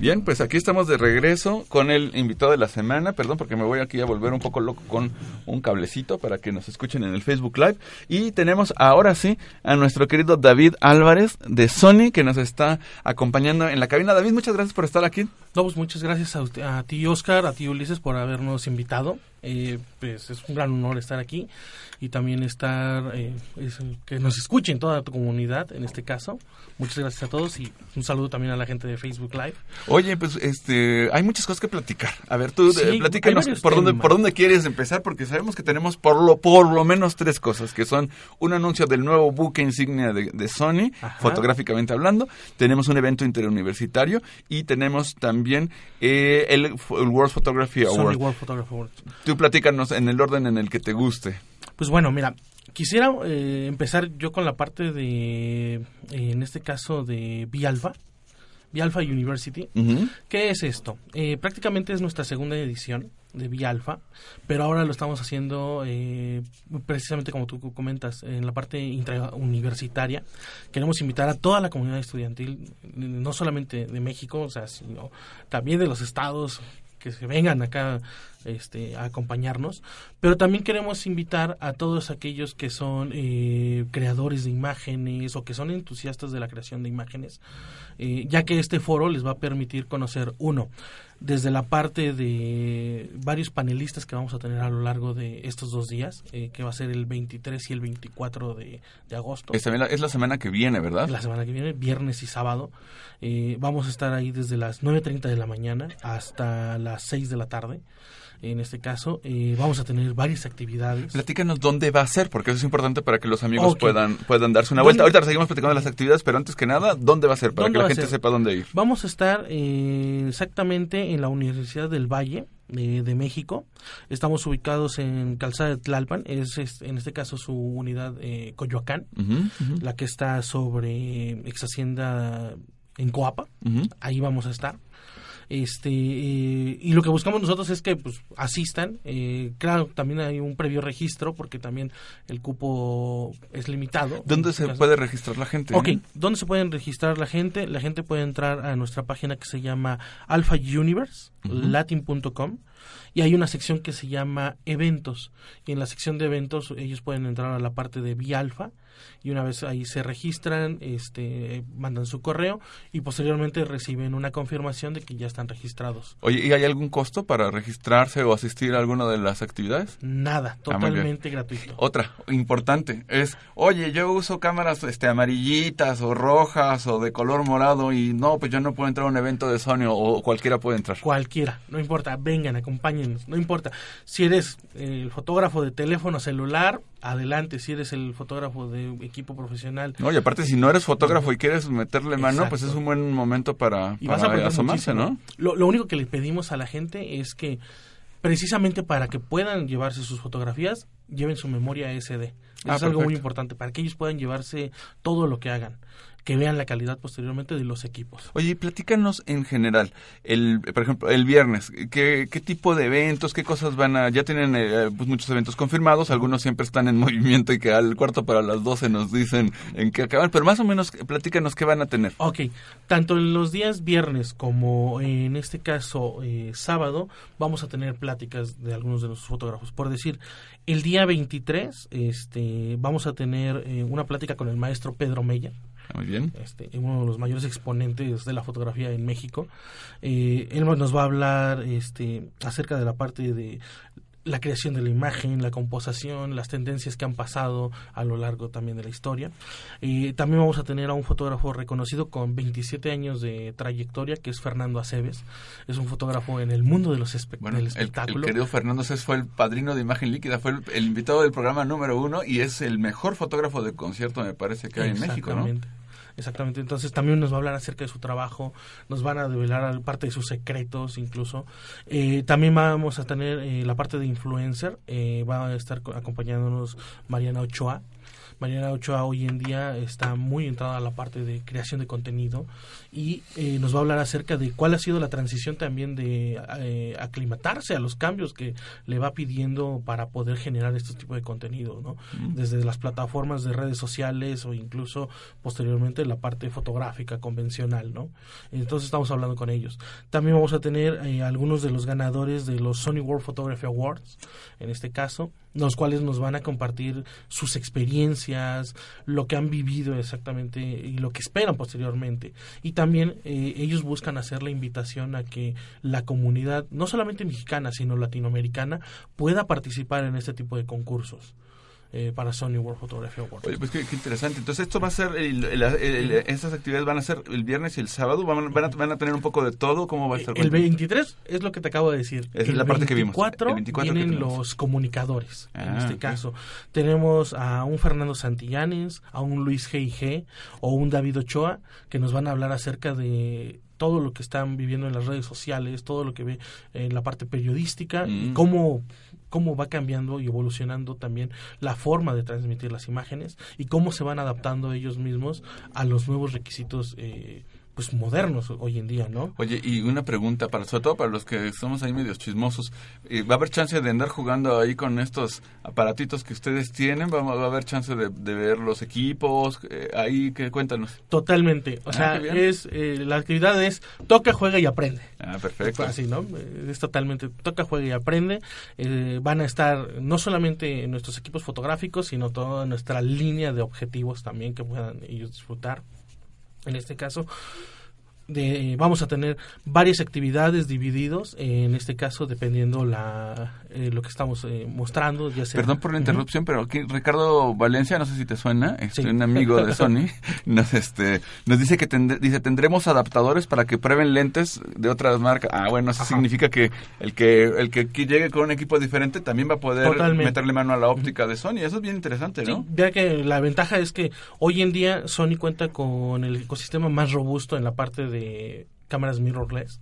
S7: Bien, pues aquí estamos de regreso con el invitado de la semana. Perdón porque me voy aquí a volver un poco loco con un cablecito para que nos escuchen en el Facebook Live. Y tenemos ahora sí a nuestro querido David Álvarez de Sony que nos está acompañando en la cabina. David, muchas gracias por estar aquí.
S17: No, pues muchas gracias a, usted, a ti, Oscar, a ti, Ulises, por habernos invitado. Eh, pues es un gran honor estar aquí y también estar, eh, es, que nos escuchen toda tu comunidad en este caso. Muchas gracias a todos y un saludo también a la gente de Facebook Live.
S7: Oye, pues este, hay muchas cosas que platicar. A ver, tú sí, platícanos por dónde, por dónde quieres empezar, porque sabemos que tenemos por lo, por lo menos tres cosas, que son un anuncio del nuevo buque insignia de, de Sony, Ajá. fotográficamente hablando, tenemos un evento interuniversitario y tenemos también eh, el, el, World Photography Award.
S17: World Photography Award.
S7: Tú platícanos en el orden en el que te guste.
S17: Pues bueno, mira, quisiera eh, empezar yo con la parte de, eh, en este caso, de Bialfa. Bialfa University. Uh -huh. ¿Qué es esto? Eh, prácticamente es nuestra segunda edición de Bialfa, pero ahora lo estamos haciendo eh, precisamente como tú comentas, en la parte intrauniversitaria. Queremos invitar a toda la comunidad estudiantil, no solamente de México, o sea, sino también de los estados que se vengan acá este, a acompañarnos, pero también queremos invitar a todos aquellos que son eh, creadores de imágenes o que son entusiastas de la creación de imágenes, eh, ya que este foro les va a permitir conocer, uno, desde la parte de varios panelistas que vamos a tener a lo largo de estos dos días, eh, que va a ser el 23 y el 24 de, de agosto.
S7: Es, es, la semana que viene, ¿verdad?
S17: La semana que viene, viernes y sábado. Eh, vamos a estar ahí desde las 9.30 de la mañana hasta las 6 de la tarde en este caso. Eh, vamos a tener varias actividades.
S7: Platícanos dónde va a ser, porque eso es importante para que los amigos okay. puedan, puedan darse una vuelta. Ahorita seguimos platicando las actividades, pero antes que nada, ¿dónde va a ser? Para que la gente sepa dónde ir.
S17: Vamos a estar eh, exactamente en la Universidad del Valle. De, de, México. Estamos ubicados en Calzada de Tlalpan, es, es en este caso su unidad eh, Coyoacán, uh -huh, uh -huh. la que está sobre ex Hacienda en Coapa. Uh -huh. Ahí vamos a estar este eh, y lo que buscamos nosotros es que pues asistan. Eh, claro también hay un previo registro porque también el cupo es limitado.
S7: Dónde se puede registrar la gente
S17: ok dónde se pueden registrar la gente la gente puede entrar a nuestra página que se llama Alpha Universe uh -huh. latin.com y hay una sección que se llama eventos y en la sección de eventos ellos pueden entrar a la parte de Bialfa y una vez ahí se registran, este, mandan su correo y posteriormente reciben una confirmación de que ya están registrados.
S7: Oye, ¿y hay algún costo para registrarse o asistir a alguna de las actividades?
S17: Nada, totalmente ah, gratuito.
S7: Otra importante es, oye, yo uso cámaras este amarillitas o rojas o de color morado y no, pues yo no puedo entrar a un evento de Sony o cualquiera puede entrar.
S17: Cualquiera, no importa, vengan, acompáñennos, no importa. Si eres el fotógrafo de teléfono celular, adelante, si eres el fotógrafo de equipo profesional.
S7: No, y aparte si no eres fotógrafo y quieres meterle mano, Exacto. pues es un buen momento para,
S17: y
S7: para
S17: vas a
S7: asomarse, ¿no?
S17: Lo, lo, único que le pedimos a la gente es que precisamente para que puedan llevarse sus fotografías, lleven su memoria SD. Eso
S7: ah,
S17: es algo muy importante, para que ellos puedan llevarse todo lo que hagan que vean la calidad posteriormente de los equipos.
S7: Oye, platícanos en general, el, por ejemplo, el viernes, ¿qué, qué tipo de eventos, qué cosas van a...? Ya tienen eh, pues muchos eventos confirmados, algunos siempre están en *laughs* movimiento y que al cuarto para las 12 nos dicen en qué acaban, pero más o menos platícanos qué van a tener.
S17: Ok, tanto en los días viernes como en este caso eh, sábado, vamos a tener pláticas de algunos de los fotógrafos. Por decir, el día 23 este, vamos a tener eh, una plática con el maestro Pedro Mella.
S7: Muy bien.
S17: Este, uno de los mayores exponentes de la fotografía en México. Eh, él nos va a hablar este, acerca de la parte de la creación de la imagen, la composición, las tendencias que han pasado a lo largo también de la historia. Y también vamos a tener a un fotógrafo reconocido con 27 años de trayectoria, que es Fernando Aceves. Es un fotógrafo en el mundo de los espe
S7: bueno,
S17: del
S7: el,
S17: espectáculo.
S7: El, querido Fernando Aceves fue el padrino de Imagen Líquida, fue el, el, invitado del programa número uno y es el mejor fotógrafo de concierto, me parece, que hay en México, ¿no?
S17: Exactamente, entonces también nos va a hablar acerca de su trabajo, nos van a develar parte de sus secretos incluso. Eh, también vamos a tener eh, la parte de influencer, eh, va a estar acompañándonos Mariana Ochoa. Mariana Ochoa hoy en día está muy entrada a la parte de creación de contenido y eh, nos va a hablar acerca de cuál ha sido la transición también de eh, aclimatarse a los cambios que le va pidiendo para poder generar este tipo de contenido, ¿no? Mm. Desde las plataformas de redes sociales o incluso posteriormente la parte fotográfica convencional, ¿no? Entonces estamos hablando con ellos. También vamos a tener eh, algunos de los ganadores de los Sony World Photography Awards, en este caso, los cuales nos van a compartir sus experiencias, lo que han vivido exactamente y lo que esperan posteriormente. Y también eh, ellos buscan hacer la invitación a que la comunidad, no solamente mexicana, sino latinoamericana, pueda participar en este tipo de concursos. Eh, para Sony World Photography Awards.
S7: Oye, pues qué, interesante. Entonces, esto va a ser, estas actividades van a ser el viernes y el sábado, van, a, van a tener un poco de todo, ¿cómo va a estar?
S17: El 23 es lo que te acabo de decir.
S7: Es
S17: el
S7: la parte que vimos.
S17: El 24 vienen los comunicadores, en ah, este caso. Tenemos a un Fernando Santillanes, a un Luis G.I.G. o un David Ochoa, que nos van a hablar acerca de todo lo que están viviendo en las redes sociales, todo lo que ve en la parte periodística y mm. cómo cómo va cambiando y evolucionando también la forma de transmitir las imágenes y cómo se van adaptando ellos mismos a los nuevos requisitos eh, pues modernos hoy en día, ¿no?
S7: Oye, y una pregunta para sobre todo para los que somos ahí medios chismosos, eh, ¿va a haber chance de andar jugando ahí con estos aparatitos que ustedes tienen? ¿Va, a haber chance de, ver los equipos? Eh, ahí, que cuéntanos.
S17: Totalmente, o ah, sea, es eh, la actividad es toca, juega y aprende.
S7: Ah, perfecto.
S17: Así, ¿no? Es totalmente toca, juega y aprende. van a estar no solamente nuestros equipos fotográficos, sino toda nuestra línea de objetivos también que puedan ellos disfrutar en este caso de, vamos a tener varias actividades divididos, en este caso dependiendo la eh, lo que estamos eh, mostrando. Ya
S7: Perdón por la interrupción, pero aquí Ricardo Valencia, no sé si te suena, este, un amigo de Sony, *laughs* nos, este, nos dice que dice tendremos adaptadores para que prueben lentes de otras marcas. Ah, bueno, eso significa que el que el que llegue con un equipo diferente también va a poder meterle mano a la óptica de Sony. Eso es bien interesante, ¿no?
S17: ya que la ventaja es que hoy en día Sony cuenta con el ecosistema más robusto en la parte de cámaras mirrorless.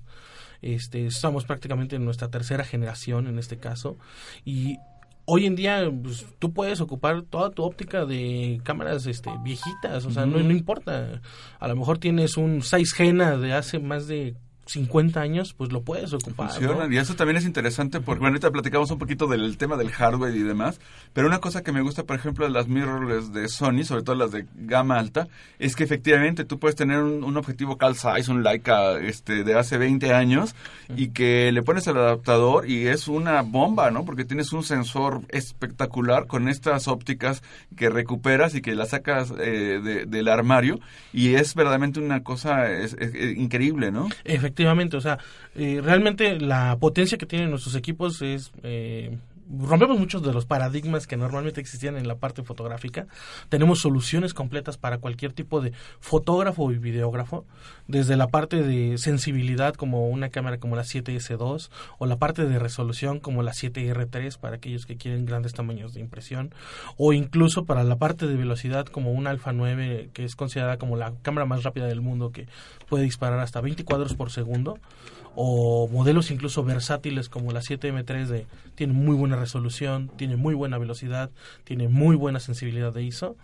S17: Este, estamos prácticamente en nuestra tercera generación en este caso y hoy en día pues, tú puedes ocupar toda tu óptica de cámaras este, viejitas, o sea, no, no importa. A lo mejor tienes un 6 Gena de hace más de 50 años, pues lo puedes ocupar.
S7: Y eso también es interesante porque, bueno, ahorita platicamos un poquito del tema del hardware y demás, pero una cosa que me gusta, por ejemplo, de las mirrorless de Sony, sobre todo las de gama alta, es que efectivamente tú puedes tener un, objetivo Cal Size, un Leica este, de hace 20 años, y que le pones el adaptador y es una bomba, ¿no? Porque tienes un sensor espectacular con estas ópticas que recuperas y que las sacas eh, del armario, y es verdaderamente una cosa increíble, ¿no?
S17: Efectivamente efectivamente, o sea, eh, realmente la potencia que tienen nuestros equipos es eh, rompemos muchos de los paradigmas que normalmente existían en la parte fotográfica. Tenemos soluciones completas para cualquier tipo de fotógrafo y videógrafo, desde la parte de sensibilidad como una cámara como la 7S2 o la parte de resolución como la 7R3 para aquellos que quieren grandes tamaños de impresión o incluso para la parte de velocidad como un Alpha 9 que es considerada como la cámara más rápida del mundo que puede disparar hasta 20 cuadros por segundo o modelos incluso versátiles como la 7M3 de tiene muy buena resolución, tiene muy buena velocidad, tiene muy buena sensibilidad de ISO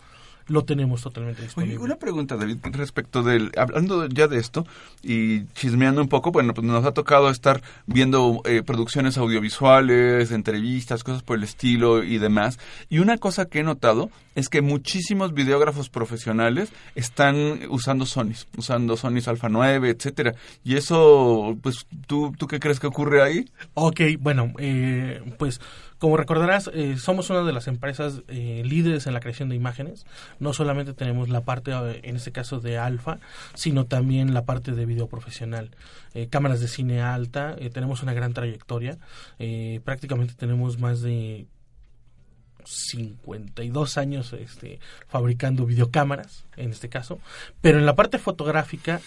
S17: lo tenemos totalmente disponible.
S7: una pregunta, David, respecto del, hablando ya de esto y chismeando un poco, bueno, pues nos ha tocado estar viendo eh, producciones audiovisuales, entrevistas, cosas por el estilo y demás. Y una cosa que he notado es que muchísimos videógrafos profesionales están usando Sonys, usando Sonys Alpha 9, etcétera. Y eso, pues, ¿tú, ¿tú qué crees que ocurre ahí?
S17: Ok, bueno, eh, pues como recordarás, eh, somos una de las empresas eh, líderes en la creación de imágenes. No solamente tenemos la parte, eh, en este caso, de alfa, sino también la parte de video profesional. cámaras de cine alta, tenemos una gran trayectoria. prácticamente tenemos más de 52 años este, fabricando videocámaras, en este caso. Pero en la parte fotográfica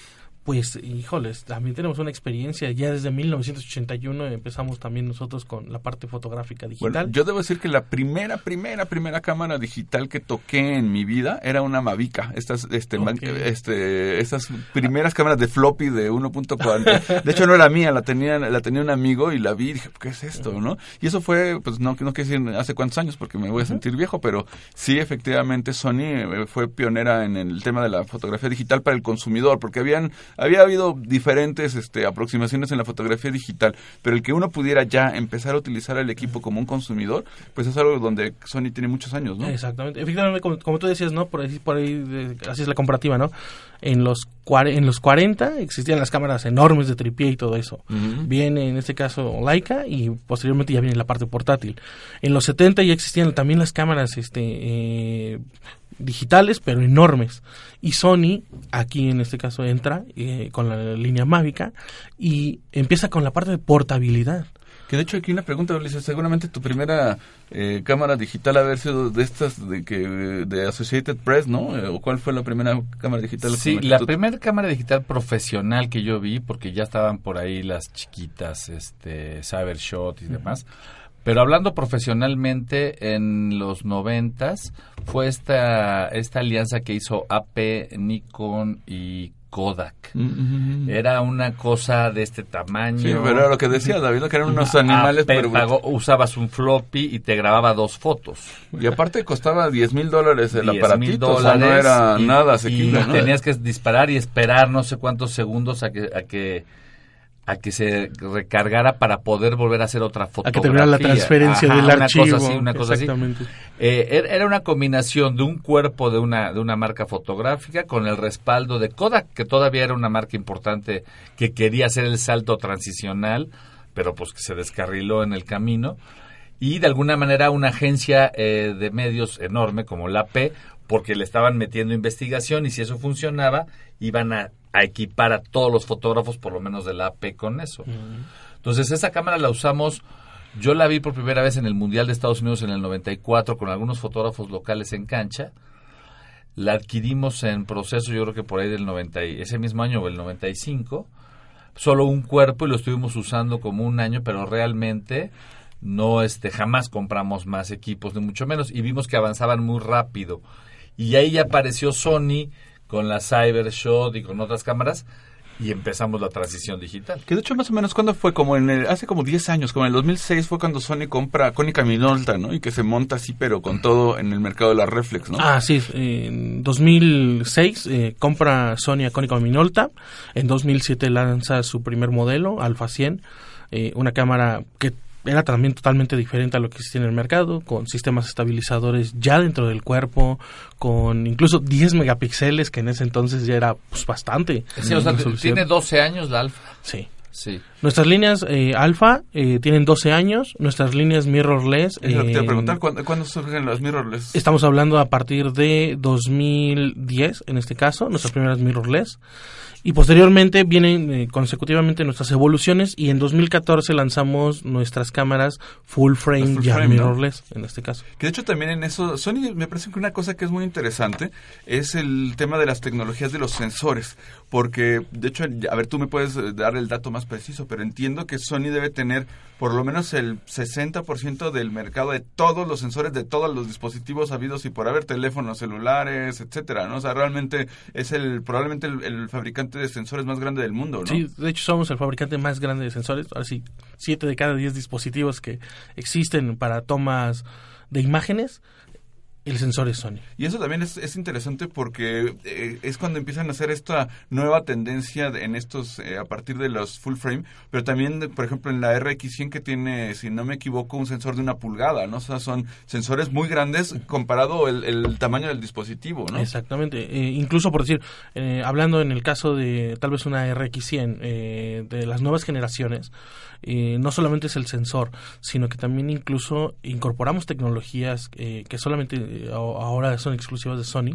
S17: pues híjoles, también tenemos una experiencia, ya desde 1981 empezamos también nosotros con la parte fotográfica digital. Bueno,
S7: yo debo decir que la primera, primera, primera cámara digital que toqué en mi vida era una Mavica, estas, este, este, estas primeras cámaras de floppy de 1.4, de hecho no era mía, la tenía, la tenía un amigo y la vi y dije, ¿qué es esto? ¿no? Y eso fue, pues no, no quiero decir hace cuántos años porque me voy a sentir viejo, pero sí efectivamente Sony eh, fue pionera en el tema de la fotografía digital para el consumidor, porque habían había habido diferentes este, aproximaciones en la fotografía digital, pero el que uno pudiera ya empezar a utilizar el equipo como un consumidor, pues es algo donde Sony tiene muchos años, ¿no?
S17: Exactamente. Efectivamente, como, tú decías, ¿no? Por ahí, por ahí así es la comparativa, ¿no? En los, en los 40 existían las cámaras enormes de tripié y todo eso. Viene, en este caso, Leica y posteriormente ya viene la parte portátil. En los 70 ya existían también las cámaras este, eh, digitales, pero enormes. Y Sony, aquí en este caso, entra eh, con la línea Mavica y empieza con la parte de portabilidad.
S7: Que de hecho aquí una pregunta, Ulises, seguramente tu primera eh, cámara digital haber sido de estas de que de Associated Press, ¿no? Eh, ¿O cuál fue la primera cámara digital?
S8: Sí, la primera cámara digital profesional que yo vi, porque ya estaban por ahí las chiquitas, este, Cybershot y demás. Pero hablando profesionalmente, en los noventas fue esta, esta alianza que hizo AP, Nikon y Kodak. Mm, era una cosa de este tamaño. Sí,
S7: pero era lo que decía David, que eran unos animales.
S8: Pero... usabas un floppy y te grababa dos fotos.
S7: Y aparte costaba 10 mil dólares el aparatito, o sea, no era nada asequible.
S8: Y tenías que disparar y esperar no sé cuántos segundos a que, a que a que se recargara para poder volver a hacer otra fotografía. A que
S17: terminara la transferencia del
S8: una
S17: archivo.
S8: Cosa así, una cosa. Así. Eh, era una combinación de un cuerpo de una, de una marca fotográfica con el respaldo de Kodak, que todavía era una marca importante que quería hacer el salto transicional, pero pues que se descarriló en el camino. Y de alguna manera una agencia eh, de medios enorme como la P, porque le estaban metiendo investigación y si eso funcionaba, iban a a equipar a todos los fotógrafos, por lo menos de la AP, con eso. Entonces, esa cámara la usamos, yo la vi por primera vez en el Mundial de Estados Unidos en el 94 con algunos fotógrafos locales en cancha. La adquirimos en proceso, yo creo que por ahí del 90, ese mismo año o el 95. Solo un cuerpo y lo estuvimos usando como un año, pero realmente no este jamás compramos más equipos ni mucho menos y vimos que avanzaban muy rápido y ahí ya apareció Sony con la Cybershot y con otras cámaras y empezamos la transición digital.
S7: Que de hecho más o menos cuando fue como en el, hace como 10 años, como en el 2006 fue cuando Sony compra Konica Minolta, ¿no? Y que se monta así pero con todo en el mercado de la reflex, ¿no?
S17: Ah, sí, en 2006 eh, compra Sony a Konica Minolta, en 2007 lanza su primer modelo, Alpha 100, eh, una cámara que era también totalmente diferente a lo que existía en el mercado, con sistemas estabilizadores ya dentro del cuerpo, con incluso 10 megapíxeles, que en ese entonces ya era pues, bastante.
S8: tiene 12 años la Alfa.
S17: Sí. Sí. Nuestras líneas eh, alfa eh, tienen 12 años, nuestras líneas mirrorless...
S7: Eh, te preguntar, ¿cuándo, surgen las mirrorless?
S17: Estamos hablando a partir de 2010, en este caso, nuestras primeras mirrorless. Y posteriormente vienen eh, consecutivamente nuestras evoluciones y en 2014 lanzamos nuestras cámaras full frame, ya mirrorless en este caso.
S7: Que de hecho también en eso, Sony me parece que una cosa que es muy interesante es el tema de las tecnologías de los sensores, porque de hecho, a ver, tú me puedes eh, dar el dato más preciso, pero entiendo que Sony debe tener por lo menos el 60% del mercado de todos los sensores de todos los dispositivos habidos y por haber teléfonos celulares, etcétera, ¿no? O sea, realmente es el probablemente el fabricante de sensores más grande del mundo, ¿no?
S17: Sí, de hecho somos el fabricante más grande de sensores. Ahora sí, siete de cada diez dispositivos que existen para tomas de imágenes el sensor es Sony.
S7: Y eso también es, interesante porque eh, es cuando empiezan a hacer esta nueva tendencia en estos, eh, a partir de los full frame, pero también, por ejemplo, en la RX100 que tiene, si no me equivoco, un sensor de una pulgada, ¿no? O sea, son sensores muy grandes comparado el, tamaño del dispositivo, ¿no?
S17: Exactamente. Eh, incluso, por decir, hablando en el caso de tal vez una RX100 de las nuevas generaciones, no solamente es el sensor, sino que también incluso incorporamos tecnologías que solamente ahora son exclusivas de Sony,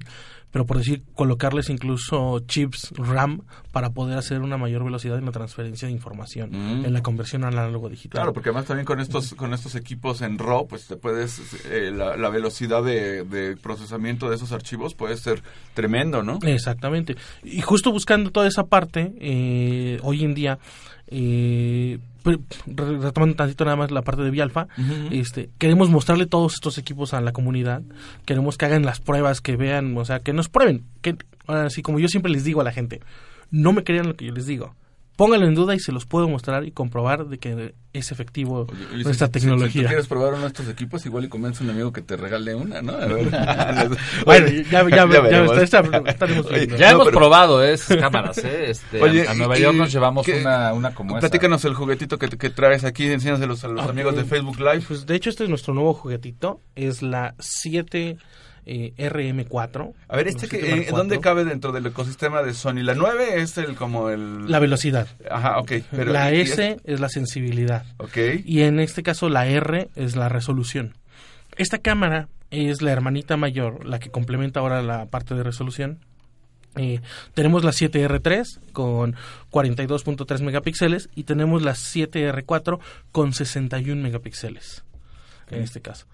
S17: pero por decir, colocarles incluso chips RAM para poder hacer una mayor velocidad en la transferencia de información, mm. en la conversión análogo digital.
S7: Claro, porque además también con estos con estos equipos en RAW, pues te puedes eh, la, velocidad de, procesamiento de esos archivos puede ser tremendo, ¿no?
S17: Exactamente. Y justo buscando toda esa parte, eh, hoy en día eh, retomando tantito nada más la parte de Vialfa, este, queremos mostrarle todos estos equipos a la comunidad, queremos que hagan las pruebas, que vean, o sea, que nos prueben, que así como yo siempre les digo a la gente, no me crean lo que yo les digo, pónganlo en duda y se los puedo mostrar y comprobar de que es efectivo
S7: Oye,
S17: nuestra
S7: si- si-
S17: tecnología.
S7: Si, tú quieres probar uno de estos equipos, igual y convence a un amigo que te regale una, ¿no? A ver. *laughs* *laughs*
S17: Bueno, *laughs* ya- ya- ya
S7: veremos.
S17: está- está- estaremos
S7: Oye,
S17: viendo.
S8: Ya
S7: no,
S8: hemos
S7: pero-
S8: probado eh, esas cámaras, ¿eh? Este,
S7: Oye,
S8: a, a Nueva York nos llevamos
S7: ¿qué-
S8: una, una como esa.
S7: Platícanos el juguetito que, que traes aquí, enséñaselos a los amigos de Facebook Live.
S17: Pues de hecho este es nuestro nuevo juguetito, es la 7 eh, RM4.
S7: A ver, este que,
S17: 7
S7: eh, ¿dónde cabe dentro del ecosistema de Sony? La 9 es el como el...
S17: La velocidad.
S7: Ajá, ok. Pero,
S17: la S es la sensibilidad.
S7: Ok.
S17: Y en este caso la R es la resolución. Esta cámara es la hermanita mayor, la que complementa ahora la parte de resolución. Eh, tenemos la 7R3 con 42.3 megapíxeles y tenemos la 7R4 con 61 megapíxeles. En este caso.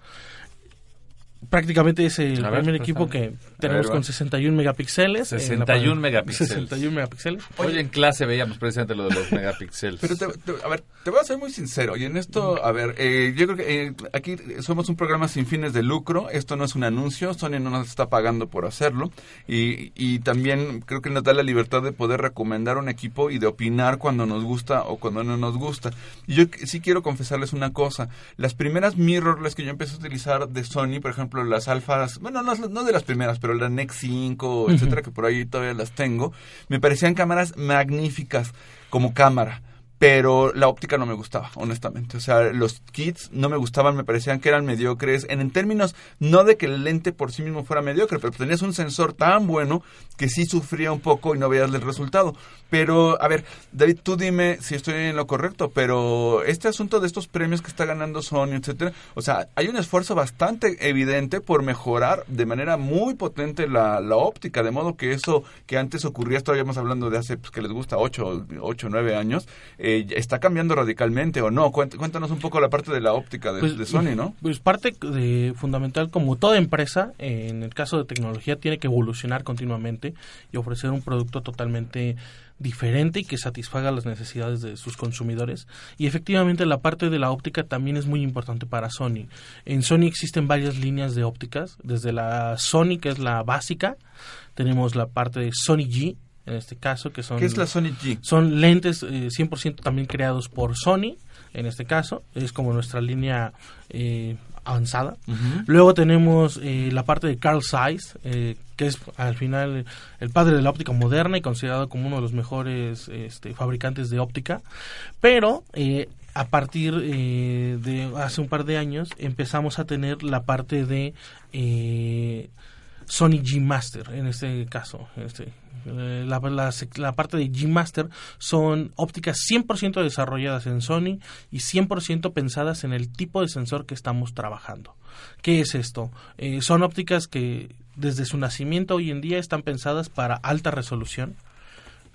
S17: Prácticamente es el
S8: ver,
S17: primer
S8: pues,
S17: equipo que tenemos
S8: ver,
S17: con
S8: va.
S17: 61 megapíxeles. en la
S8: 61
S17: parte-
S8: megapíxeles.
S17: 61 megapíxeles.
S8: Hoy en clase veíamos precisamente lo de los megapíxeles.
S7: Pero te, te- a ver, te voy a ser muy sincero. Y en esto, a ver, eh, yo creo que eh, aquí somos un programa sin fines de lucro. Esto no es un anuncio. Sony no nos está pagando por hacerlo. Y, y también creo que nos da la libertad de poder recomendar un equipo y de opinar cuando nos gusta o cuando no nos gusta. Y yo sí quiero confesarles una cosa. Las primeras mirrorless que yo empecé a utilizar de Sony, por ejemplo, las alfas, bueno, no, no de las primeras, pero la Nex 5,
S17: Ujú.
S7: etcétera, que por ahí todavía las tengo, me parecían cámaras magníficas como cámara. Pero la óptica no me gustaba, honestamente. O sea, los kits no me gustaban, me parecían que eran mediocres. En, en términos, no de que el lente por sí mismo fuera mediocre, pero tenías un sensor tan bueno que sí sufría un poco y no veías el resultado. Pero, a ver, David, tú dime si estoy en lo correcto, pero este asunto de estos premios que está ganando Sony, etcétera, o sea, hay un esfuerzo bastante evidente por mejorar de manera muy potente la, la óptica, de modo que eso que antes ocurría, estábamos hablando de hace, pues, que les gusta, 8, 8 9 años, está cambiando radicalmente o no. Cuént- Cuéntanos un poco la parte de la óptica de, de Sony, ¿no?
S17: Pues parte de, fundamental, como toda empresa, eh, en el caso de tecnología, tiene que evolucionar continuamente y ofrecer un producto totalmente diferente y que satisfaga las necesidades de sus consumidores. Y efectivamente la parte de la óptica también es muy importante para Sony. En Sony existen varias líneas de ópticas, desde la Sony, que es la básica, tenemos la parte de Sony G, en este caso, que son...
S7: ¿Qué es la Sony G?
S17: Son lentes eh, 100% también creados por Sony, en este caso, es como nuestra línea eh, avanzada. Luego tenemos eh, la parte de Carl Zeiss, eh, que es al final el padre de la óptica moderna y considerado como uno de los mejores este, fabricantes de óptica. Pero eh, a partir eh, de hace un par de años empezamos a tener la parte de eh, Sony G Master en este caso. Este, la, la parte de G Master son ópticas 100% desarrolladas en Sony y 100% pensadas en el tipo de sensor que estamos trabajando. ¿Qué es esto? Eh, son ópticas que desde su nacimiento hoy en día están pensadas para alta resolución.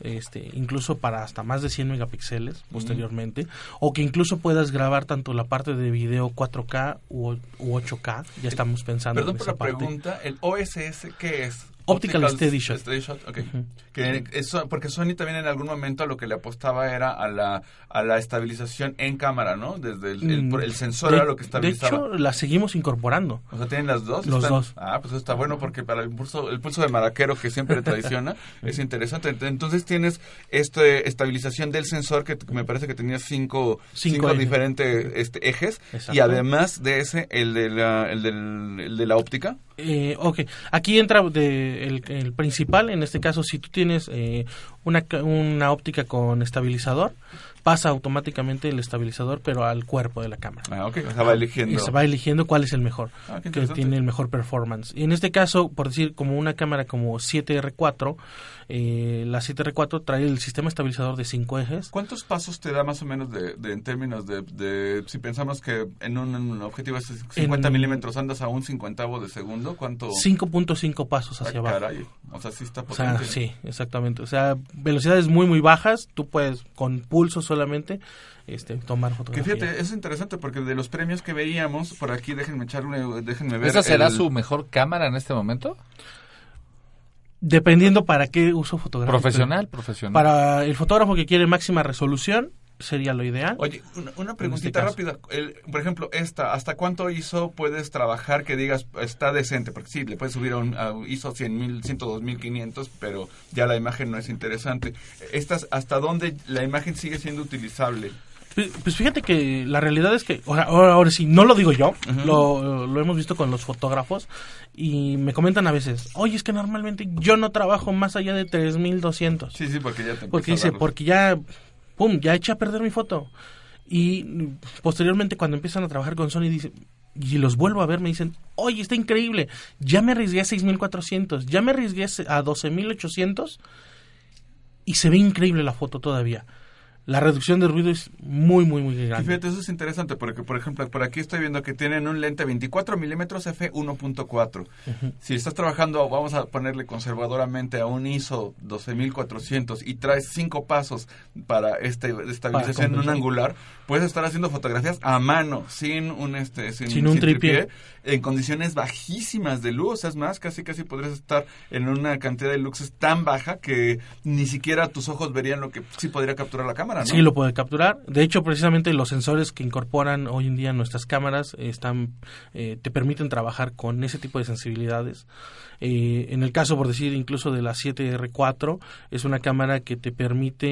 S17: Este, incluso para hasta más de 100 megapíxeles posteriormente, o que incluso puedas grabar tanto la parte de video 4K u, u 8K, ya estamos pensando
S7: Perdón
S17: en
S7: por
S17: esa
S7: la
S17: parte.
S7: pregunta, ¿el OSS qué es?
S17: Optical Steady Shot.
S7: Steady Shot, ok.
S17: Ujú.
S7: que eso, porque Sony también en algún momento a lo que le apostaba era a la, a la estabilización en cámara, ¿no? Desde el, el-
S17: Mm,
S7: el sensor
S17: de-
S7: era lo que estabilizaba.
S17: De hecho, la seguimos incorporando.
S7: o sea, ¿tienen las dos?
S17: Los
S7: ¿Están?
S17: dos.
S7: Ah, pues eso está bueno porque para el pulso, el pulso de maraquero que siempre traiciona *laughs* es interesante. Entonces tienes este estabilización del sensor que me parece que tenía cinco,
S17: Cinco
S7: cinco diferentes este, ejes y además de ese, el de la, el del, el de la óptica.
S17: Eh, ok, aquí entra de- el, el principal, en este caso, si tú tienes eh, una, una óptica con estabilizador, pasa automáticamente el estabilizador, pero al cuerpo de la cámara.
S7: Ah, ok. O sea, va eligiendo.
S17: Y se va eligiendo cuál es el mejor,
S7: Ah,
S17: que tiene el mejor performance. Y en este caso, por decir, como una cámara como 7R4, eh, la 7R4 trae el sistema estabilizador de 5 ejes.
S7: ¿Cuántos pasos te da más o menos de, de- en términos de, de- si pensamos que en un, en un objetivo de 50
S17: En-
S7: milímetros andas a un cincuentavo de segundo? ¿Cuánto?
S17: 5.5 pasos hacia
S7: Ah,
S17: abajo.
S7: caray. O sea, sí está
S17: O sea,
S7: potente.
S17: sí, exactamente. O sea, velocidades muy, muy bajas. Tú puedes, con pulso solamente, este, tomar
S7: Que
S17: fotografía.
S7: fíjate, es interesante porque de los premios que veíamos, por aquí déjenme echarle, déjenme ver.
S8: ¿Esa será
S7: el-
S8: su mejor cámara en este momento?
S17: Dependiendo para qué uso fotográfico.
S8: Profesional, profesional.
S17: Para el fotógrafo que quiere máxima resolución, sería lo ideal.
S7: Oye, una, preguntita
S17: este
S7: rápida. El- por ejemplo, esta, ¿hasta cuánto ISO puedes trabajar que digas está decente? Porque sí, le puedes subir a un a ISO 100.000, 102.500, pero ya la imagen no es interesante. Estas, ¿hasta dónde la imagen sigue siendo utilizable?
S17: Pues, pues fíjate que la realidad es que, ahora, ahora sí, no lo digo yo, lo, lo hemos visto con los fotógrafos y me comentan a veces, oye, es que normalmente yo no trabajo más allá de 3.200.
S7: Sí, sí, porque ya te
S17: Porque dice, porque ya, pum, ya eché a perder mi foto. Y posteriormente cuando empiezan a trabajar con Sony, y los vuelvo a ver, me dicen, oye, está increíble, ya me arriesgué a 6.400, ya me arriesgué a 12.800 y se ve increíble la foto todavía. La reducción de ruido es muy, muy, muy
S7: Y
S17: grande.
S7: fíjate, eso es interesante porque, por ejemplo, por aquí estoy viendo que tienen un lente 24 milímetros f1.4.
S17: Ujú.
S7: Si estás trabajando, vamos a ponerle conservadoramente a un ISO 12400 y traes cinco pasos para este estabilización en un angular, puedes estar haciendo fotografías a mano, sin un este sin,
S17: Sin un tripié.
S7: en condiciones bajísimas de luz, es más, casi casi podrías estar en una cantidad de luxes tan baja que ni siquiera tus ojos verían lo que sí podría capturar la cámara,
S17: Sí, lo puede capturar. De hecho, precisamente los sensores que incorporan hoy en día nuestras cámaras están, eh, te permiten trabajar con ese tipo de sensibilidades. Eh, en el caso, por decir, incluso de la 7R4, es una cámara que te permite,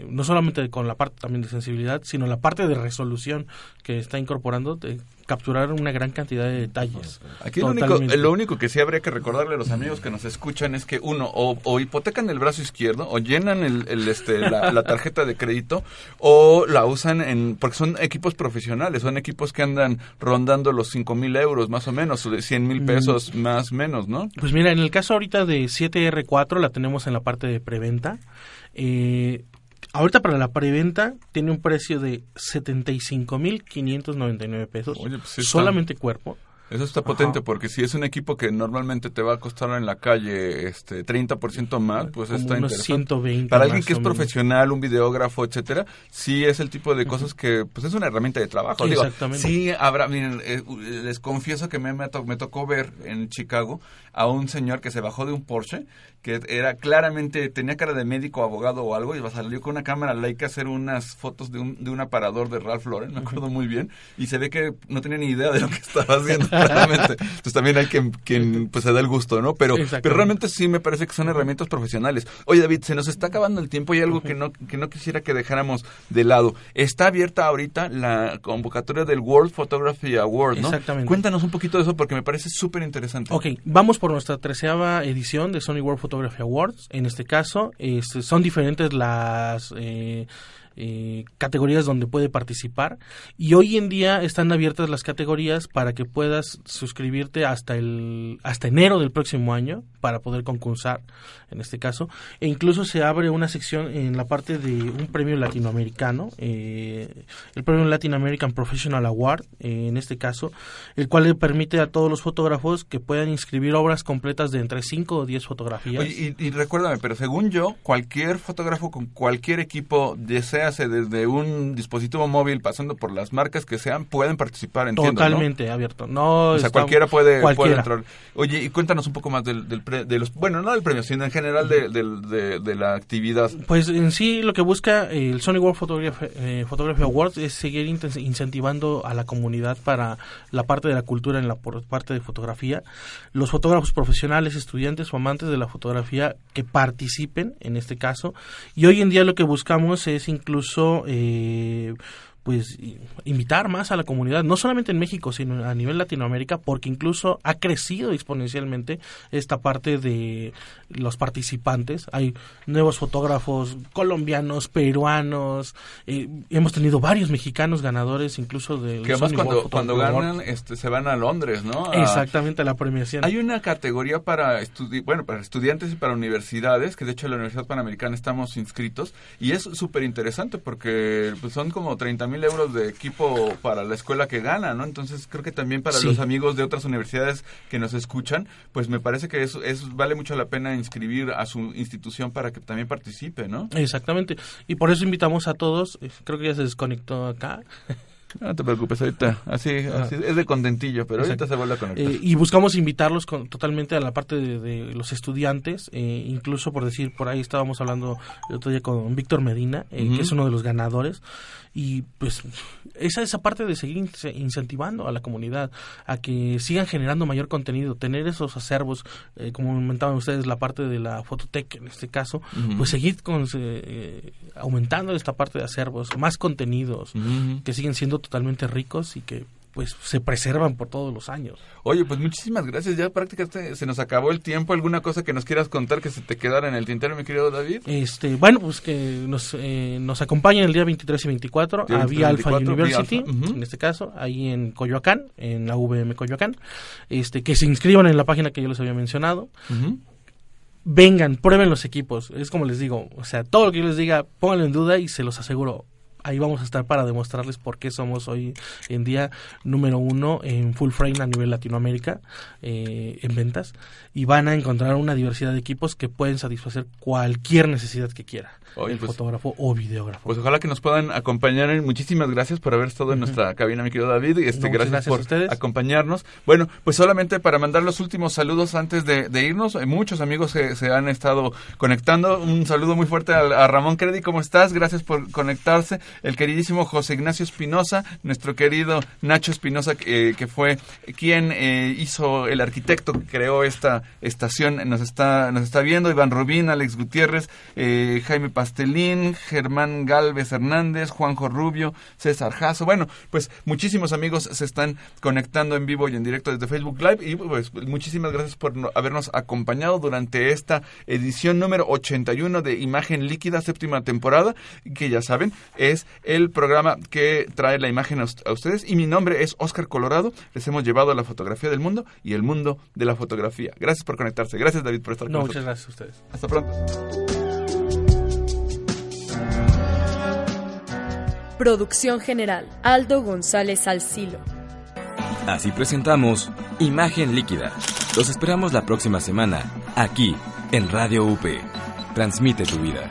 S17: eh, no solamente con la parte también de sensibilidad, sino la parte de resolución que está incorporando, de capturar una gran cantidad de detalles.
S7: Aquí lo único, lo único que sí habría que recordarle a los amigos que nos escuchan es que uno, o, o hipotecan el brazo izquierdo, o llenan el, el, este, la, la tarjeta de crédito, o la usan en, porque son equipos profesionales, son equipos que andan rondando los cinco mil euros más o menos, o de 100 mil
S17: Mm.
S7: pesos más menos, ¿no?
S17: Pues mira, en el caso ahorita de 7R4 la tenemos en la parte de preventa. Eh, ahorita para la preventa tiene un precio de 75.599 pesos.
S7: Oye, pues sí
S17: solamente cuerpo.
S7: Eso está potente porque si es un equipo que normalmente te va a costar en la calle este 30% más, pues
S17: Como
S7: está
S17: unos
S7: interesante.
S17: 120
S7: Para alguien que es profesional, un videógrafo, etcétera, sí es el tipo de cosas que pues es una herramienta de trabajo. Digo,
S17: Exactamente.
S7: sí habrá, miren, eh, les confieso que me, me, to- me tocó ver en Chicago a un señor que se bajó de un Porsche que era claramente tenía cara de médico, abogado o algo y salió con una cámara Leica a hacer unas fotos de un, de un aparador de Ralph Lauren, me acuerdo muy bien, y se ve que no tenía ni idea de lo que estaba haciendo *laughs* realmente. *laughs* Entonces también hay quien, quien pues se da el gusto, ¿no? Pero,
S17: Exactamente.
S7: pero realmente sí me parece que son herramientas profesionales. Oye David, se nos está acabando el tiempo y hay algo que no, que no quisiera que dejáramos de lado. Está abierta ahorita la convocatoria del World Photography Award, ¿no?
S17: Exactamente.
S7: Cuéntanos un poquito de eso porque me parece súper interesante.
S17: Ok, vamos por nuestra treceava edición de Sony World Photography Awards. En este caso, este, son diferentes las eh, eh, categorías donde puede participar. Y hoy en día están abiertas las categorías para que puedas suscribirte hasta el hasta enero del próximo año para poder concursar en este caso. E incluso se abre una sección en la parte de un premio latinoamericano eh, el premio Latin American Professional Award eh, en este caso el cual le permite a todos los fotógrafos que puedan inscribir obras completas de entre 5 o 10 fotografías.
S7: Y, recuérdame, pero según yo, cualquier fotógrafo con cualquier equipo, desease desde un dispositivo móvil, pasando por las marcas que sean, pueden participar, entiendo, ¿no?
S17: totalmente abierto no
S7: O sea, cualquiera puede, entrar. Oye, y cuéntanos un poco más del, del pre- de los, bueno, no del premio, sino en general de, de- de la actividad.
S17: Pues en sí lo que busca el Sony World Photography, eh, Photography Awards es seguir incentivando a la comunidad para la parte de la cultura en la por- parte de fotografía. Los fotógrafos profesionales, estudiantes o amantes de la fotografía que participen en este caso. Y hoy en día lo que buscamos es incluso... eh, pues invitar más a la comunidad, no solamente en México, sino a nivel Latinoamérica, porque incluso ha crecido exponencialmente esta parte de los participantes. Hay nuevos fotógrafos colombianos, peruanos, eh, hemos tenido varios mexicanos ganadores, incluso del
S7: Que además cuando, cuando ganan, este, se van a Londres, ¿no? A-
S17: Exactamente, la premiación.
S7: Hay una categoría para estudi bueno, para estudiantes y para universidades, que de hecho en la Universidad Panamericana estamos inscritos, y es súper interesante porque pues, son como 30 mil euros de equipo para la escuela que gana, ¿no? Entonces creo que también para
S17: Sí.
S7: los amigos de otras universidades que nos escuchan, pues me parece que es, es vale mucho la pena inscribir a su institución para que también participe, ¿no?
S17: Exactamente. Y por eso invitamos a todos, eh, creo que ya se desconectó acá.
S7: No te preocupes, ahorita, así, así es de contentillo, pero ahorita se vuelve a conectar.
S17: Eh, y buscamos invitarlos con- totalmente a la parte de, de los estudiantes, eh, incluso por decir, por ahí estábamos hablando el otro día con Víctor Medina, eh, que es uno de los ganadores, y pues esa esa parte de seguir in- incentivando a la comunidad a que sigan generando mayor contenido, tener esos acervos, eh, como comentaban ustedes, la parte de la fototeca en este caso, pues seguir con, eh, aumentando esta parte de acervos, más contenidos que siguen siendo totalmente ricos y que pues se preservan por todos los años.
S7: Oye, pues muchísimas gracias. Ya prácticamente se nos acabó el tiempo. ¿Alguna cosa que nos quieras contar que se te quedara en el tintero, mi querido David?
S17: Este, bueno, pues que nos, eh, nos acompañen el día 23 y 24
S7: Día
S17: a
S7: 23 y
S17: Vía Alpha
S7: 24, Vía
S17: University,
S7: Alpha,
S17: en este caso, ahí en Coyoacán, en la VM Coyoacán, este, que se inscriban en la página que yo les había mencionado. Vengan, prueben los equipos, es como les digo, o sea, todo lo que yo les diga, pónganlo en duda y se los aseguro. Ahí vamos a estar para demostrarles por qué somos hoy en día número uno en full frame a nivel Latinoamérica eh, en ventas y van a encontrar una diversidad de equipos que pueden satisfacer cualquier necesidad que quiera
S7: Oye,
S17: el
S7: pues-
S17: fotógrafo o videógrafo.
S7: Pues ojalá que nos puedan acompañar. Muchísimas gracias por haber estado en nuestra cabina, mi querido David. Y este,
S17: No, gracias, a
S7: por
S17: ustedes.
S7: acompañarnos. Bueno, pues solamente para mandar los últimos saludos antes de, de irnos. Hay muchos amigos que se han estado conectando. Un saludo muy fuerte a, a Ramón Credi. ¿Cómo estás? Gracias por conectarse. El queridísimo José Ignacio Espinosa, nuestro querido Nacho Espinosa, eh, que fue quien eh, hizo el arquitecto que creó esta estación, nos está, nos está viendo. Iván Rubín, Alex Gutiérrez, eh, Jaime Pastelín, Germán Galvez Hernández, Juanjo Rubio, César Jasso. Bueno, pues muchísimos amigos se están conectando en vivo y en directo desde Facebook Live. Y pues muchísimas gracias por no- habernos acompañado durante esta edición número 81 de Imagen Líquida, séptima temporada, que ya saben, es el programa que trae la imagen a, ust- a ustedes. Y mi nombre es Oscar Colorado. Les hemos llevado la fotografía del mundo y el mundo de la fotografía. Gracias por conectarse. Gracias, David, por estar con
S17: No,
S7: nosotros.
S17: muchas gracias a ustedes.
S7: Hasta pronto.
S5: Producción general, Aldo González Alcilo.
S6: Así presentamos Imagen Líquida. Los esperamos la próxima semana, aquí, en Radio UP. Transmite tu vida.